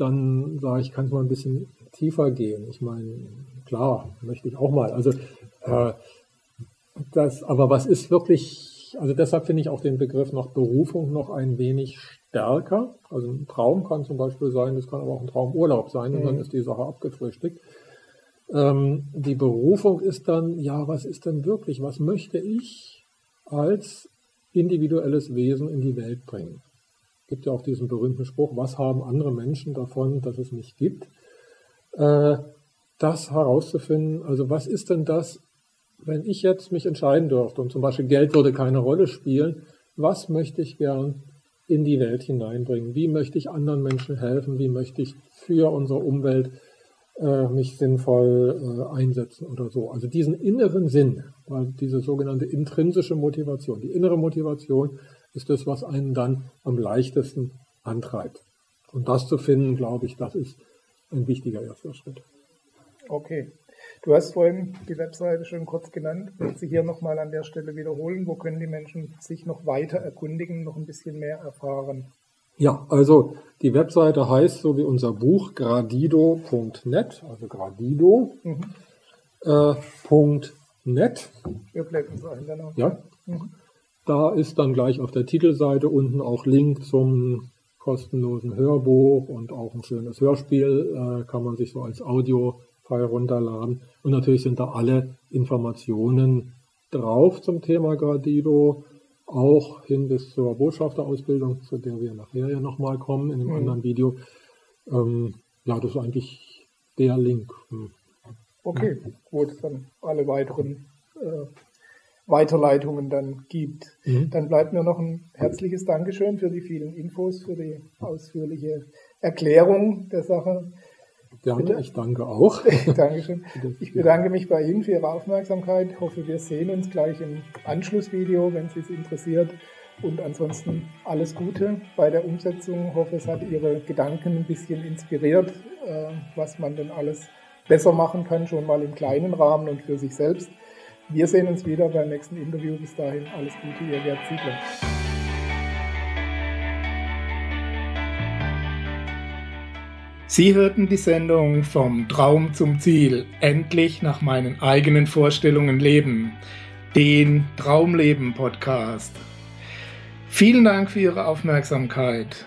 dann sage ich, kann es mal ein bisschen tiefer gehen. Ich meine, klar, möchte ich auch mal. Also äh, das, aber was ist wirklich, also deshalb finde ich auch den Begriff noch Berufung noch ein wenig stärker. Also ein Traum kann zum Beispiel sein, das kann aber auch ein Traumurlaub sein und mhm. dann ist die Sache abgefrühstückt. Ähm, die Berufung ist dann, ja, was ist denn wirklich, was möchte ich als individuelles Wesen in die Welt bringen? Gibt ja auch diesen berühmten Spruch, was haben andere Menschen davon, dass es mich gibt? Äh, das herauszufinden, also was ist denn das, wenn ich jetzt mich entscheiden dürfte und zum Beispiel Geld würde keine Rolle spielen, was möchte ich gern in die Welt hineinbringen? Wie möchte ich anderen Menschen helfen? Wie möchte ich für unsere Umwelt äh, mich sinnvoll äh, einsetzen oder so? Also diesen inneren Sinn, weil diese sogenannte intrinsische Motivation, die innere Motivation, ist das, was einen dann am leichtesten antreibt. Und das zu finden, glaube ich, das ist ein wichtiger erster Schritt. Okay. Du hast vorhin die Webseite schon kurz genannt. Will sie hier nochmal an der Stelle wiederholen? Wo können die Menschen sich noch weiter erkundigen, noch ein bisschen mehr erfahren? Ja, also die Webseite heißt so wie unser Buch gradido.net, also gradido. Mhm. Äh, .net. Wir blenden es ein, genau. Ja. Mhm. Da ist dann gleich auf der Titelseite unten auch Link zum kostenlosen Hörbuch und auch ein schönes Hörspiel äh, kann man sich so als Audio-File runterladen. Und natürlich sind da alle Informationen drauf zum Thema Gradido, auch hin bis zur Botschafterausbildung, zu der wir nachher ja nochmal kommen in einem mhm. anderen Video. Ähm, ja, das ist eigentlich der Link. Hm. Okay, es dann alle weiteren äh, Weiterleitungen dann gibt. Mhm. Dann bleibt mir noch ein herzliches Dankeschön für die vielen Infos, für die ausführliche Erklärung der Sache. Gerne, Bitte. ich danke auch. Dankeschön. Ich bedanke mich bei Ihnen für Ihre Aufmerksamkeit. Ich hoffe, wir sehen uns gleich im Anschlussvideo, wenn Sie es interessiert. Und ansonsten alles Gute bei der Umsetzung. Ich hoffe, es hat Ihre Gedanken ein bisschen inspiriert, äh, was man denn alles besser machen kann, schon mal im kleinen Rahmen und für sich selbst. Wir sehen uns wieder beim nächsten Interview. Bis dahin alles Gute, ihr Gerd Ziegler. Sie hörten die Sendung Vom Traum zum Ziel, endlich nach meinen eigenen Vorstellungen leben, den Traumleben Podcast. Vielen Dank für Ihre Aufmerksamkeit.